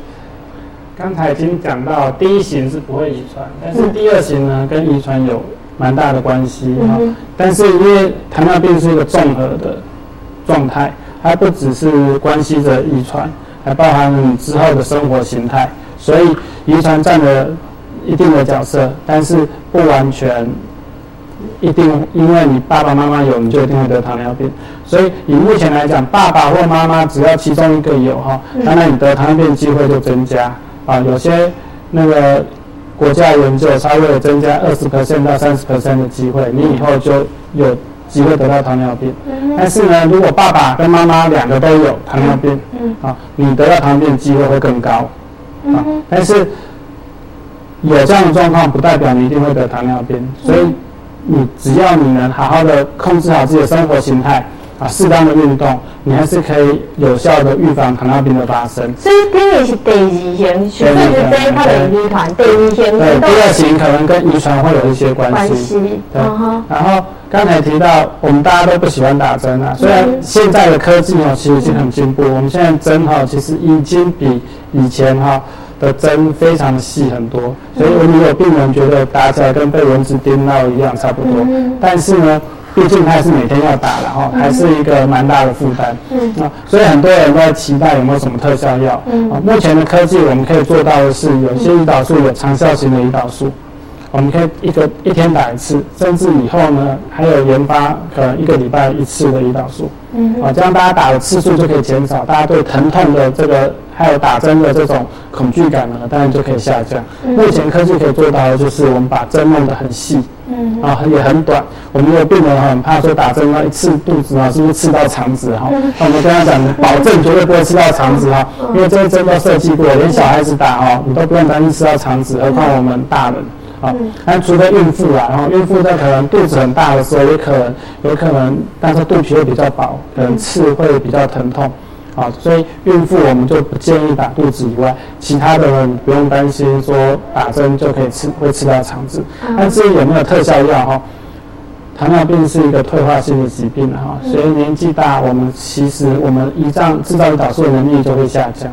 Speaker 2: 刚才已经讲到，第一型是不会遗传，但是第二型呢，跟遗传有蛮大的关系哈。但是因为糖尿病是一个综合的状态，它不只是关系着遗传，还包含你之后的生活形态，所以遗传占了一定的角色，但是不完全。一定，因为你爸爸妈妈有，你就一定会得糖尿病。所以以目前来讲，爸爸或妈妈只要其中一个有哈，当然你得糖尿病机会就增加啊。有些那个国家研究，它会增加二十 percent 到三十 percent 的机会，你以后就有机会得到糖尿病。但是呢，如果爸爸跟妈妈两个都有糖尿病，啊，你得到糖尿病机会会更高啊。但是有这样的状况，不代表你一定会得糖尿病，所以。你只要你能好好的控制好自己的生活形态啊，适当的运动，你还是可以有效的预防糖尿病的发生。
Speaker 1: 所以第二是第二型，血色是这一块的遗传，第二型。
Speaker 2: 对，第二型可能跟遗传会有一些关系。对。然后刚才提到，我们大家都不喜欢打针啊，虽然现在的科技哦，其实已经很进步，我们现在针哈，其实已经比以前哈。的针非常的细很多，所以我们有病人觉得打起来跟被蚊子叮到一样差不多。但是呢，毕竟他是每天要打，然后还是一个蛮大的负担。啊，所以很多人都在期待有没有什么特效药。啊，目前的科技我们可以做到的是，有些胰岛素有长效型的胰岛素。我们可以一个一天打一次，甚至以后呢还有研发可能一个礼拜一次的胰岛素，嗯啊，这样大家打的次数就可以减少，大家对疼痛的这个还有打针的这种恐惧感呢，当然就可以下降。目前科技可以做到的就是我们把针弄得很细，嗯啊，也很短。我们有病人很怕说打针啊一刺肚子啊，是不是刺到肠子哈？那我们跟他讲，保证绝对不会刺到肠子哈，因为这些针都设计过，连小孩子打哈，你都不用担心刺到肠子，何况我们大人。啊，那除了孕妇啊，然后孕妇在可能肚子很大的时候，也可能有可能，但是肚皮会比较薄，可能刺会比较疼痛，啊，所以孕妇我们就不建议打肚子以外，其他的呢不用担心说打针就可以吃会吃到肠子。那至于有没有特效药哈？糖尿病是一个退化性的疾病哈，所以年纪大，我们其实我们胰脏制造胰岛素的能力就会下降，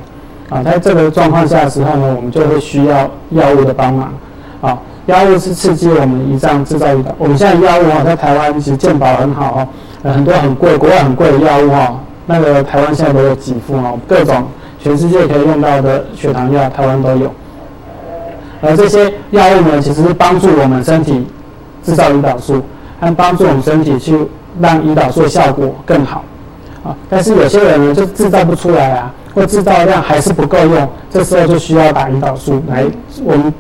Speaker 2: 啊，在这个状况下的时候呢，我们就会需要药物的帮忙，啊。药物是刺激我们胰脏制造胰岛。我们现在药物啊，在台湾其实健保很好哦，很多很贵，国外很贵的药物哈，那个台湾现在都有几副哦，各种全世界可以用到的血糖药，台湾都有。而这些药物呢，其实是帮助我们身体制造胰岛素，和帮助我们身体去让胰岛素效果更好啊。但是有些人呢，就制造不出来啊，或制造量还是不够用，这时候就需要打胰岛素来我们。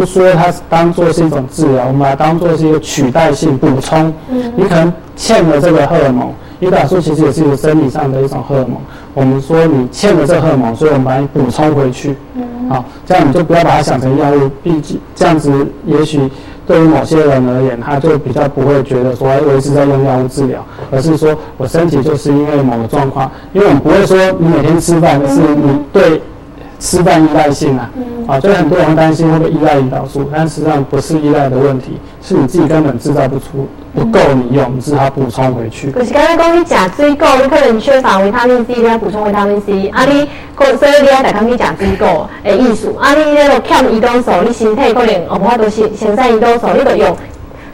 Speaker 2: 不说它当做是一种治疗，我们把它当做是一个取代性补充。嗯，你可能欠了这个荷尔蒙，胰岛素其实也是一个生理上的一种荷尔蒙。我们说你欠了这荷尔蒙，所以我们把你补充回去。嗯，好，这样你就不要把它想成药物，毕竟这样子也许对于某些人而言，他就比较不会觉得说我一直在用药物治疗，而是说我身体就是因为某个状况，因为我们不会说你每天吃饭是你对。吃饭依赖性啊，啊，所以很多人担心会不会依赖胰岛素，但实际上不是依赖的问题，是你自己根本制造不出，不够你用，你只好补充回去。
Speaker 1: 可是刚刚讲你钾水果，你可能缺乏维他命 C，你要补充维他命 C。啊，你所以你要在讲你钾水果的意思。啊，你那个欠胰岛素，你身体可能哦，无法度先先生胰岛素，你就用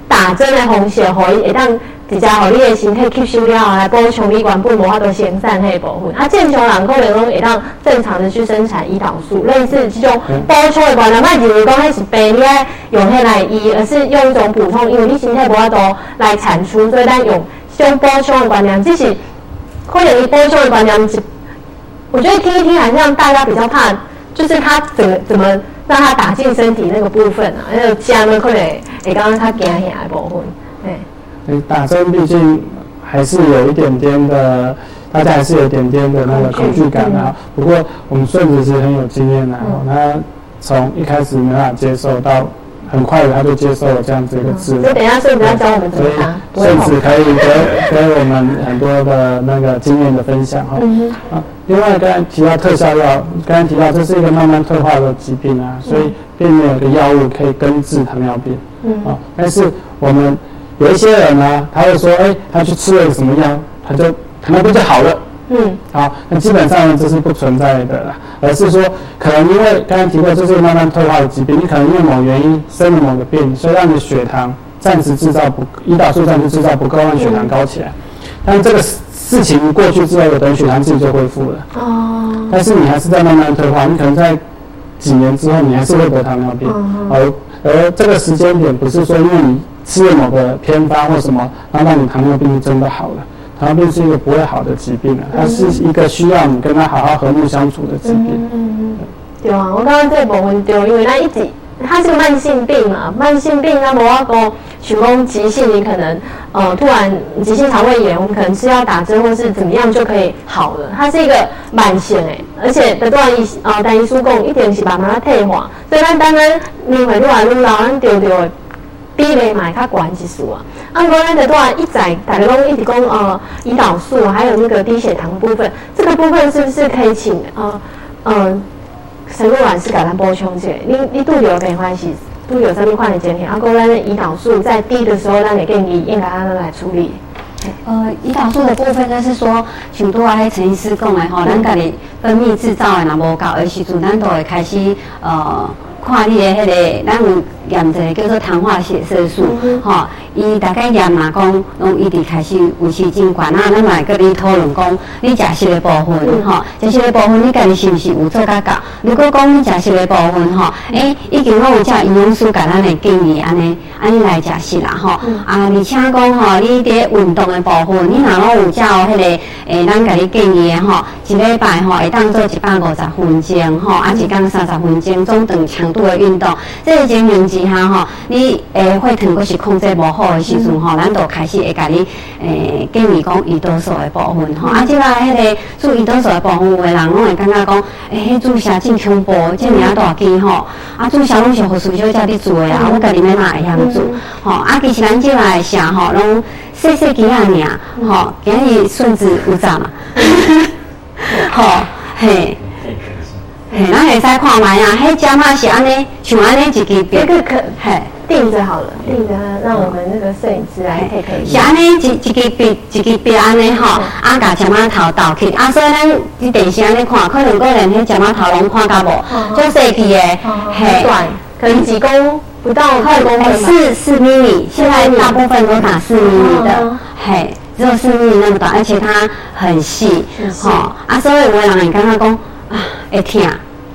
Speaker 1: 打针的方式，可以会当。直接互你的身体吸收了后，来补充你原本无法度生产迄部分。啊，正常人可能拢会当正常的去生产胰岛素，类似这种补充的观念，莫认为讲迄是病，你爱用迄来医，而是用一种补充，因为你身体无法度来产出，所以咱用这种补充的观念，只是可能你补充的观念是，我觉得听一听，好像大家比较怕，就是它怎么怎么让它打进身体那个部分啊，那个加呢可能会刚刚他惊吓的部分，对。
Speaker 2: 打针毕竟还是有一点点的，大家还是有一点点的那个恐惧感啊。不过我们顺子是很有经验的，他从一开始没办法接受到。很快的，他就接受了这样子一个治疗。
Speaker 1: 所以等一下顺子要教我们怎么打，
Speaker 2: 顺子可以给给我们很多的那个经验的分享哈。啊，另外刚才提到特效药，刚才提到这是一个慢慢退化的疾病啊，所以并没有个药物可以根治糖尿病。嗯。啊，但是我们有一些人呢，他会说，哎，他去吃了什么药，他就糖尿病就好了。嗯，好，那基本上呢，这是不存在的啦，而是说，可能因为刚才提过，这是慢慢退化的疾病，你可能因为某原因生了某个病，所以让你血糖暂时制造不，胰岛素暂时制造不够，让血糖高起来。但这个事情过去之后，等血糖自己就恢复了。哦。但是你还是在慢慢退化，你可能在几年之后，你还是会得糖尿病。而而这个时间点不是说因为你吃了某个偏方或什么，然后让你糖尿病真的好了。糖尿病是一个不会好的疾病啊，它是一个需要你跟他好好和睦相处的疾病。嗯
Speaker 1: 对啊，我刚刚在部分对，因为它一直它是个慢性病嘛，慢性病那么我讲，许讲急性，你可能呃突然急性肠胃炎，我们可能吃药打针或是怎么样就可以好了。它是一个慢性诶，而且得段医啊，但医书讲一定是慢慢退化，所以咱当然年岁愈来愈老，咱丢丢。比例嘛较悬一数啊，啊，过咱的话一载大家拢一直讲呃胰岛素还有那个低血糖部分，这个部分是不是可以请呃呃陈露老师给咱补充一下？你你都有没关系，都有这么款的检验？啊，过咱的胰岛素在低的时候，咱也建议应该按来处理。
Speaker 3: 呃，胰岛素的部分就是说，像拄啊，迄陈医师讲的吼，咱家己分泌制造的若无够的时阵，咱都会开始呃。看你的迄个，咱有验一个叫做糖化血色素，吼，伊大概验嘛讲，拢一直开始有时真悬啊。咱来跟你讨论讲，你食食的部分，吼，食食的部分，你家己是毋是有做较够？如果讲你食食的部分，吼，诶，已经拢有叫营养师甲咱的建议安尼，安尼来食食啦，吼。啊，而且讲吼，你伫运动的部分，你若拢有叫迄个，诶，咱家己建议的吼，一礼拜吼会当做一百五十分钟，吼，啊，一天三十分钟，中等强。度的运动，这个情形之下吼，你诶血糖果是控制无好的时阵吼，咱都开始会甲你诶建议讲胰岛素的部分吼。啊，即个迄个做胰岛素的部分，有的人拢会感觉讲，诶，迄注射真恐怖，这么大件吼。啊，注射拢是护士小姐伫做的啊，我家己要嘛会晓做？吼，啊，其实咱即来写吼，拢细细几啊尔，吼，今日顺子有咋嘛？吼，嘿。咱会使看卖啊，迄只嘛是安尼，像安尼一支笔，
Speaker 1: 这个可嘿。定着好了，定着让我们那个摄影师来可以可以。
Speaker 3: 是安尼一一支笔，一支笔安尼吼，啊，甲只嘛头倒去，啊，所以咱伫电视安尼看，可能个人迄只嘛头拢看到无，就细去的，
Speaker 1: 嘿，可能几公不到二公分
Speaker 3: 四四厘米，现在大部分都打四厘米的，嘿，只有四厘米那么短，而且它很细，吼，啊，所以有的人会感觉讲啊会痛。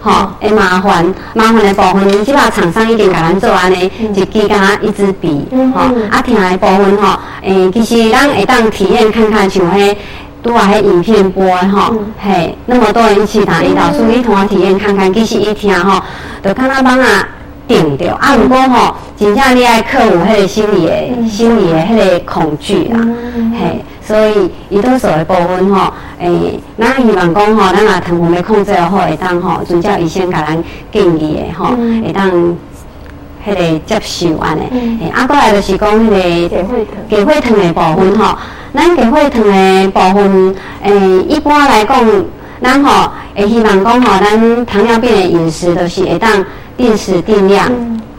Speaker 3: 吼，会麻烦，麻烦的部分，即个厂商已经甲咱做安尼，一支甲一支笔，吼，啊，听的部分吼，诶，其实咱会当体验看看，像迄拄啊，迄影片播的吼，嘿，那么多人一起打胰岛素，你同我体验看看，其实一听吼，就看他帮啊定着，啊，如果吼，真正你爱克服迄个心理的、心理的迄个恐惧啦，嘿。所以，胰岛素的部分吼，诶，咱希望讲吼，咱若糖分要控制好，会当吼，遵照医生甲咱建议的吼，会当迄个接受安尼。诶，啊，过来就是讲迄个
Speaker 1: 鸡
Speaker 3: 血糖的部分吼，咱鸡血糖的部分，诶，一般来讲，咱吼会希望讲吼，咱糖尿病的饮食都是会当定时定量，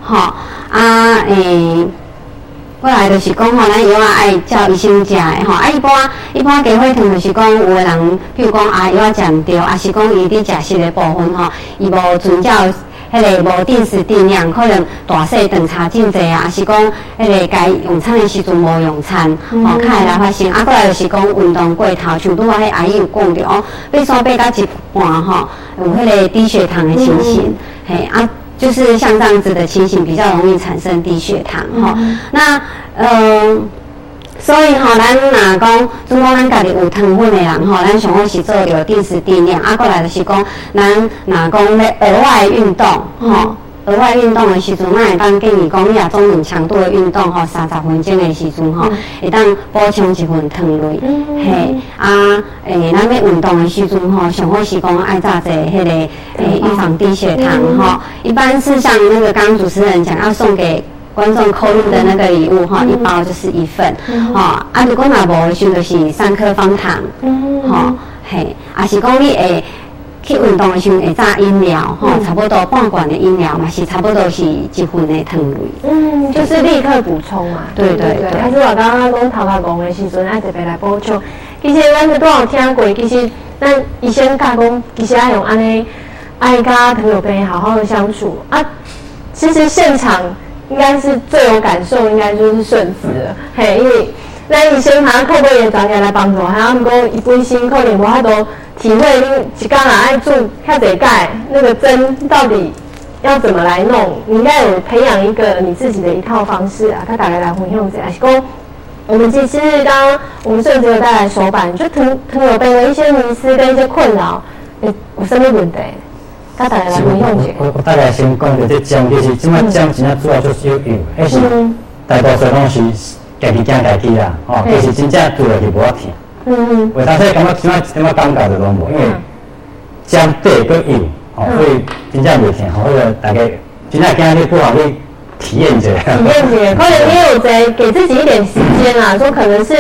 Speaker 3: 吼，啊，诶。过来就是讲吼，咱药啊爱照医生食的吼。啊，一般一般鸡血糖就是讲有的人，比如讲啊药啊食毋着，啊是讲伊伫食食的部分吼，伊无遵照迄个无定时定量，可能大细顿差真济啊，是讲迄个该用餐的时阵无用餐，吼，较会来发生。啊，过来就是讲运动过头，像拄啊迄阿姨有讲着哦，爬山爬到一半吼，有迄个低血糖的情形，嘿啊。就是像这样子的情形，比较容易产生低血糖哈。那呃，所以哈，咱哪讲，如果咱家己有糖分的人哈，咱上好是做着定时定量。啊，过来就是讲，咱哪讲咧额外运动哈，额外运动的时阵，咱会当建议讲，你啊中等强度的运动吼，三十分钟的时阵吼，会当补充一份糖类。嘿，啊，诶，咱要运动的时阵吼，上好是讲爱炸者迄个诶预防低血糖吼。一般是像那个刚刚主持人讲要送给观众扣入的那个礼物哈，一包就是一份。吼，啊，如果若无就是三颗方糖。吼，嘿，啊是讲你诶。去运动的时候会炸饮料，吼，差不多半罐的饮料嘛，是差不多是一份的糖类。
Speaker 1: 嗯，就是立刻补充嘛。
Speaker 3: 对对对。
Speaker 1: 还是我刚刚讲头壳讲的时阵，爱特别来补充。其实咱都有听过，其实咱医生教讲，其实爱用安尼，爱跟朋友边好好的相处啊。其实现场应该是最有感受，应该就是顺子了，嘿，因为咱医生他透过演讲来帮助，还有唔讲一般辛苦点无他都。体会你刚刚爱做看得盖那个针到底要怎么来弄？你应该有培养一个你自己的一套方式啊。他打来来回用这样，公我们其实刚刚我们甚至有带来手板，就疼疼有背的一些迷失跟一些困扰，诶，有什么问题？他打来来回用者。
Speaker 6: 我大概先讲的这姜，就是这么姜，真正主要就是有油，还是大多数拢是家己讲家己啦，哦，就是真正做落去无法听。嗯嗯，为啥说感觉怎么怎么尴尬的拢无？因为姜对跟油，哦，所以真正袂甜，或者大家真正今日不好去体验一下。
Speaker 1: 体验一下，可能你有在给自己一点时间啦，说可能是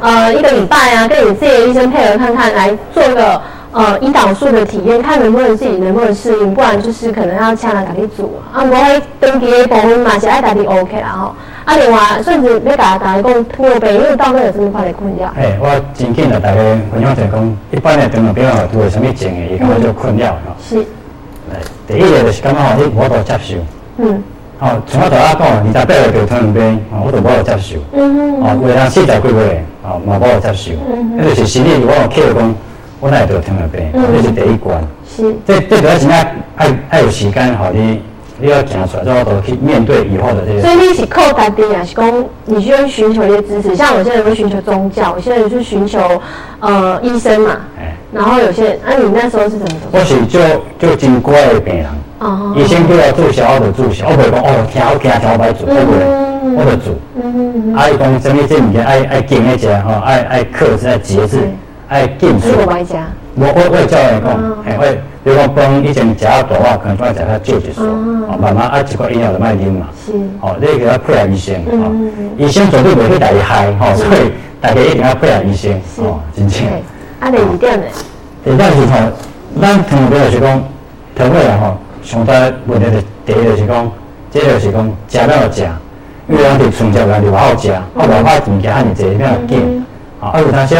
Speaker 1: 呃一个礼拜啊，跟你自己的医生配合看看，来做个呃胰岛素的体验，看能不能自己能不能适应，不然就是可能要请人家去做啊。我会登记的部分嘛是爱家己 OK 啦吼。啊，另外，甚至要甲大家讲糖尿病，因为到底有什么款的困扰？
Speaker 6: 哎，我真紧的大家分享者讲，一般的糖尿病啊，都有什么症的，伊感觉就困扰吼。是。第一个就是感觉吼，你无法接受。嗯。哦，像我头仔讲，二十八岁就糖尿病，哦，我都无法接受。嗯哦，为人四十几岁，哦，嘛无法接受。嗯那就是心理，我有客讲，我哪会得糖尿病？嗯。这是第一关。是。这这主要是爱爱爱有时间，吼你。你要讲出来，然后都去面对以后的这些。
Speaker 1: 所以你是靠大地啊，是讲你需要寻求一些支持。像有些人会寻求宗教，有些人去寻求呃医生嘛。哎。然后有些，啊，你那时候是怎么
Speaker 6: 我是就就真乖的病人。哦。医生叫我做小，我就做小。我不会讲哦，听我听听我不做？我就做。嗯嗯嗯。阿姨讲，什么这物件爱爱敬一下吼，爱爱克制，爱节制，爱敬
Speaker 1: 数。我家。
Speaker 6: 我我我教人讲，哎，我。比如讲，饭以前食啊大话，可能再食较少一数，哦，慢慢啊，一个饮料就卖啉嘛。是。哦，你个要配合医生，哦，医生绝对袂去大家害，吼，所以大家一定要配合医生，哦，真正。
Speaker 1: 啊，第二点呢？
Speaker 6: 第二点是吼，咱糖尿病就是讲，糖尿病吼，上大问题的第一就是讲，这就是讲，食了食，因为咱伫春节咱就好食，啊，无法物件遐尼济，比较紧，啊，有当时。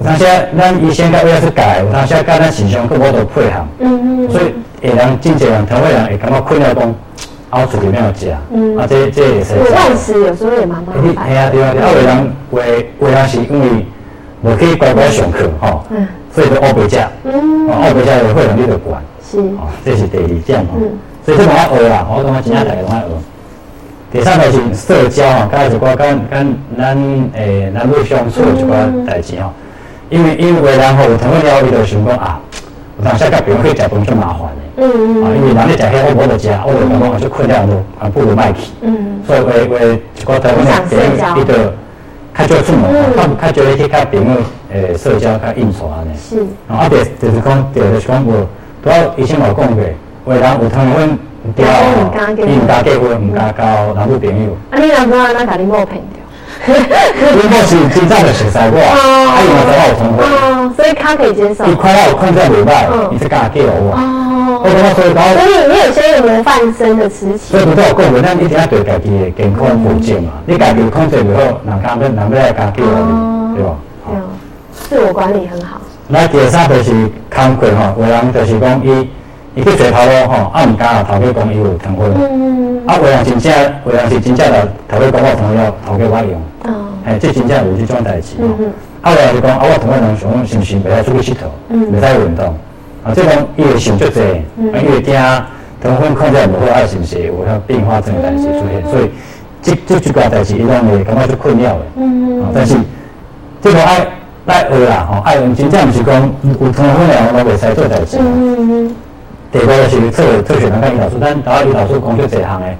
Speaker 6: 有当时咱医生甲为了去改，有当时甲咱形象佫无多配合，嗯嗯，所以会人真侪人台湾人会感觉困扰讲，啊，出去没有食，嗯，啊，这这也是。
Speaker 1: 外食有时候也蛮麻烦。
Speaker 6: 系啊，对啊，啊，有人为为人是因为无去乖乖上课，吼，嗯，所以就熬白食，嗯，乌白食有会容易就管，是，哦，这是第二点，吼，所以这拢爱学啦，我感觉真正大家拢爱学。第三个是社交吼，甲一寡跟跟咱诶男女相处一寡代志吼。因为因为然后有糖尿病，伊就想讲啊，有当时甲病人去食饭就麻烦的，嗯嗯，啊，因为人咧食遐我无得食，我就感觉就困了咯，啊，不如卖去，嗯，所以为为一个台湾的病人，伊就较少出门，较较少去甲病人诶社交甲应酬安尼，是，啊，第就是讲，第就是讲我，拄好医生有讲过，为人有糖尿病，伊毋敢结婚，毋敢交男女朋友，
Speaker 1: 啊，你男朋友哪甲你某骗？
Speaker 6: 如果是真正的熟悉我，他用的话有同
Speaker 1: 款，所以他可以接受。
Speaker 6: 一块我控制袂歹，你是敢给我？哦，所以
Speaker 1: 所以你有些有模范生的事情。
Speaker 6: 所以不都有讲过，咱一定要对家己的健康负责嘛。你家己控制袂好，人家要人要来敢给我，对吧？
Speaker 1: 对，自我管理很好。
Speaker 6: 那第三就是康贵吼，有人就是讲伊。伊去坐头路吼，啊毋敢啊，头家讲伊有糖分，啊有人真正有人是真正来头家讲我糖了，头家我用，哎，这真正有这种代志吼。啊有人是讲啊，我糖分人想是毋是袂使出去佚佗，袂使运动，啊，即种伊会想足济，啊，伊会惊糖分控制无好，啊，是毋是有遐并发症代志出现？所以即即几寡代志伊拢会感觉足困扰的。嗯但是即个爱爱学啦吼，爱用真正毋是讲有糖分了，我袂使做代志。嗯第五就是测测血糖跟胰岛素，但台湾胰岛素讲足侪项诶，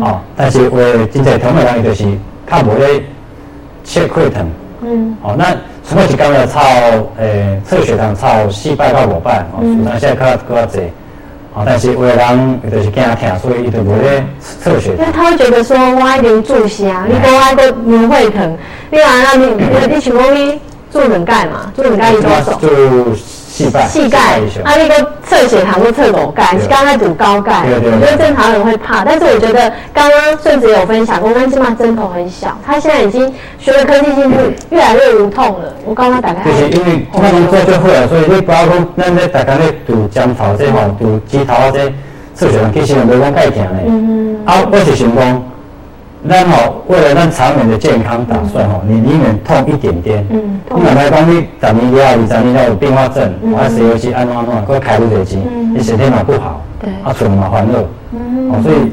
Speaker 6: 哦，但是话真侪糖的人伊就是较无咧切血糖，嗯，哦，那除了是讲要操诶测血糖操四百到五百，哦，数量现在较较侪。哦，但是有的人伊就是惊疼，所以伊就无咧测血
Speaker 1: 因为他会觉得说，我一定注虾，你讲我个免会疼，你话那你你你想讲你做冷钙嘛，做冷钙伊多少？
Speaker 6: 膝盖，
Speaker 1: 膝盖，啊，那个测血糖或测楼盖，刚才补高钙，我觉得正常人会怕，但是我觉得刚刚顺子有分享，我们起码针头很小，他现在已经学了科技进步，越来越无痛了。我刚刚打开，
Speaker 6: 就是因为慢慢做就会了，所以你不要讲，咱咧大家咧堵针头这吼，堵指头这测血糖，其实没讲钙疼的。啊，我是想讲。咱吼，为了咱长远的健康打算吼，你宁愿痛一点点。嗯。你哪来讲你十年以后、二十年以后有并发症，或者尤其安怎安怎，搁开不得钱，你身体嘛不好。对。啊，存嘛烦恼。嗯。哦，所以，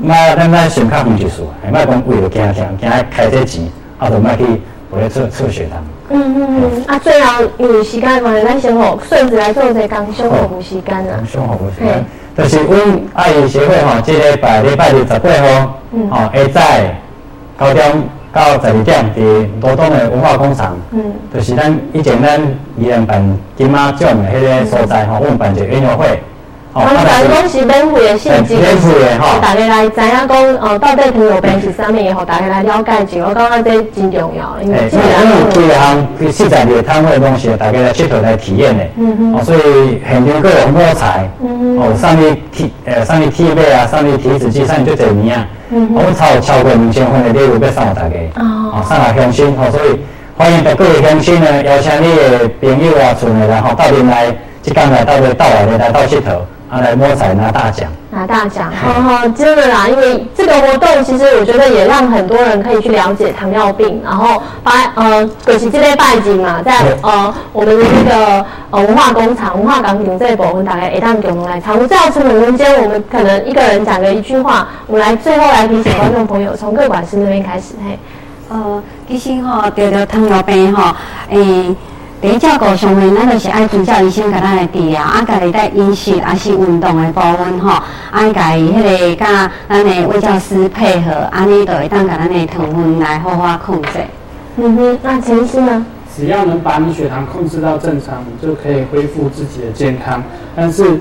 Speaker 6: 那咱咱想较远一数，还卖讲为了惊惊，惊开这钱，啊，就卖去为了测测血糖。
Speaker 1: 嗯嗯嗯。啊，最后有时间嘛，咱先吼顺子来做一个讲胸口呼吸间啊。
Speaker 6: 胸口呼吸间。就是阮爱医协会吼，即礼拜礼拜二十八号，吼下早九点到十二点，伫罗东的文化广场。嗯，就是咱以前咱宜兰办金马奖的迄个所在吼，阮办一个音乐会。
Speaker 1: 哦，咱讲是免费的性质，
Speaker 6: 免费的吼，
Speaker 1: 大家来知影讲，哦，到底糖尿病是啥物？以后大家来了解一下，我感觉这真重要。
Speaker 6: 因为因为规项四十二摊位东西，大家来佚佗来体验的。嗯哼。哦，所以现场各有摸彩。哦，上面体呃上面体背啊，上面体脂机，上面就这物啊。嗯哼。我们超超过两千份的礼物要送给大家。哦。哦，送来乡亲，哦，所以欢迎各位乡亲呢，邀请你的朋友啊、村的人吼，到边来，即刚来到这到来的来到佚佗。拿来摸彩拿大奖，
Speaker 1: 拿大奖，哈哈，真的啦！因为这个活动，其实我觉得也让很多人可以去了解糖尿病，然后把呃，可是这类拜景嘛，在呃我们的那个呃文化工厂、文化港景这一部分，大概一旦给我们来参与，造成我们间，我们可能一个人讲个一句话，我们来最后来提醒观众朋友，从各管师那边开始，嘿，
Speaker 3: 呃，其实哈，得了糖尿病哈，诶。第一照顾上面，咱就是爱遵照医生甲咱的治疗，啊，家己在饮食还是运动的部分吼，啊家己迄个甲咱的卫教师配合，安尼就会当甲咱的糖分来好好控制。
Speaker 1: 嗯哼，那陈医师呢？
Speaker 2: 只要能把你血糖控制到正常，你就可以恢复自己的健康。但是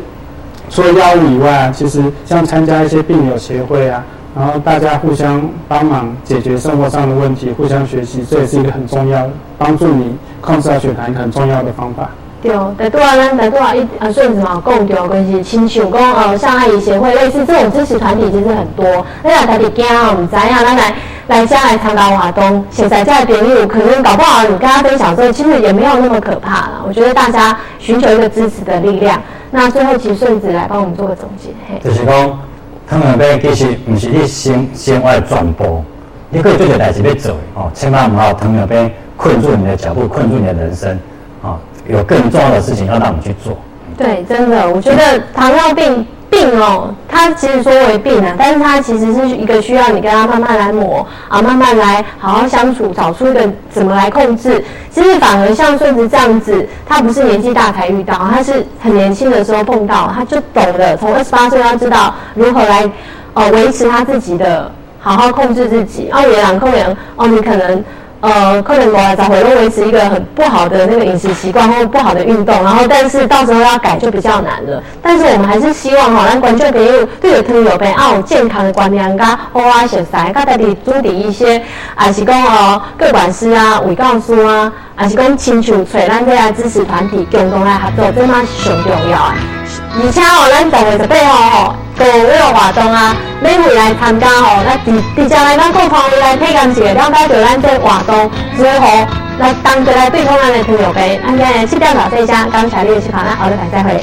Speaker 2: 除了药物以外啊，其实像参加一些病友协会啊。然后大家互相帮忙解决生活上的问题，互相学习，这也是一个很重要的帮助你控制好血糖很重要的方法。
Speaker 1: 对，在多少人，在多少一呃顺子嘛，共丢关系，亲像讲呃，像阿姨协会类似这种支持团体其实很多。那俩特别惊啊，唔知啊，咱来来家来参加活动，现在在别友可能搞不好你跟他分享之后，其实也没有那么可怕了。我觉得大家寻求一个支持的力量。那最后，其实顺子来帮我们做个总结，
Speaker 6: 嘿，就是。糖尿病其实不是你生生活的全部，你可以做些代志要做哦，千万不要糖尿病困住你的脚步，困住你的人生啊！有更重要的事情要让我们去做。
Speaker 1: 对，真的，我觉得糖尿病。病哦，它其实说为病啊，但是它其实是一个需要你跟他慢慢来磨啊，慢慢来好好相处，找出一个怎么来控制。其实反而像顺子这样子，他不是年纪大才遇到，他是很年轻的时候碰到，他就懂了。从二十八岁要知道如何来呃维持他自己的，好好控制自己。哦，也两扣人哦，你可能。呃，可能我来找回都维持一个很不好的那个饮食习惯或不好的运动，然后但是到时候要改就比较难了。但是我们还是希望哈，咱观众朋友对有糖尿病啊有健康的观念，噶好啊熟悉，噶带你注意一些，还是讲哦，各管师啊、卫教师啊，还是讲亲像找咱这些支持团体共同来合作，这嘛是上重要啊。而且哦，咱十月十八号哦，都有活动啊，每回来参加哦，那直直接来咱共同来体验一下，了解到咱这活动如何来当着来对抗咱的糖尿病。安尼七点到这一下，刚才你的视频，咱后日再会。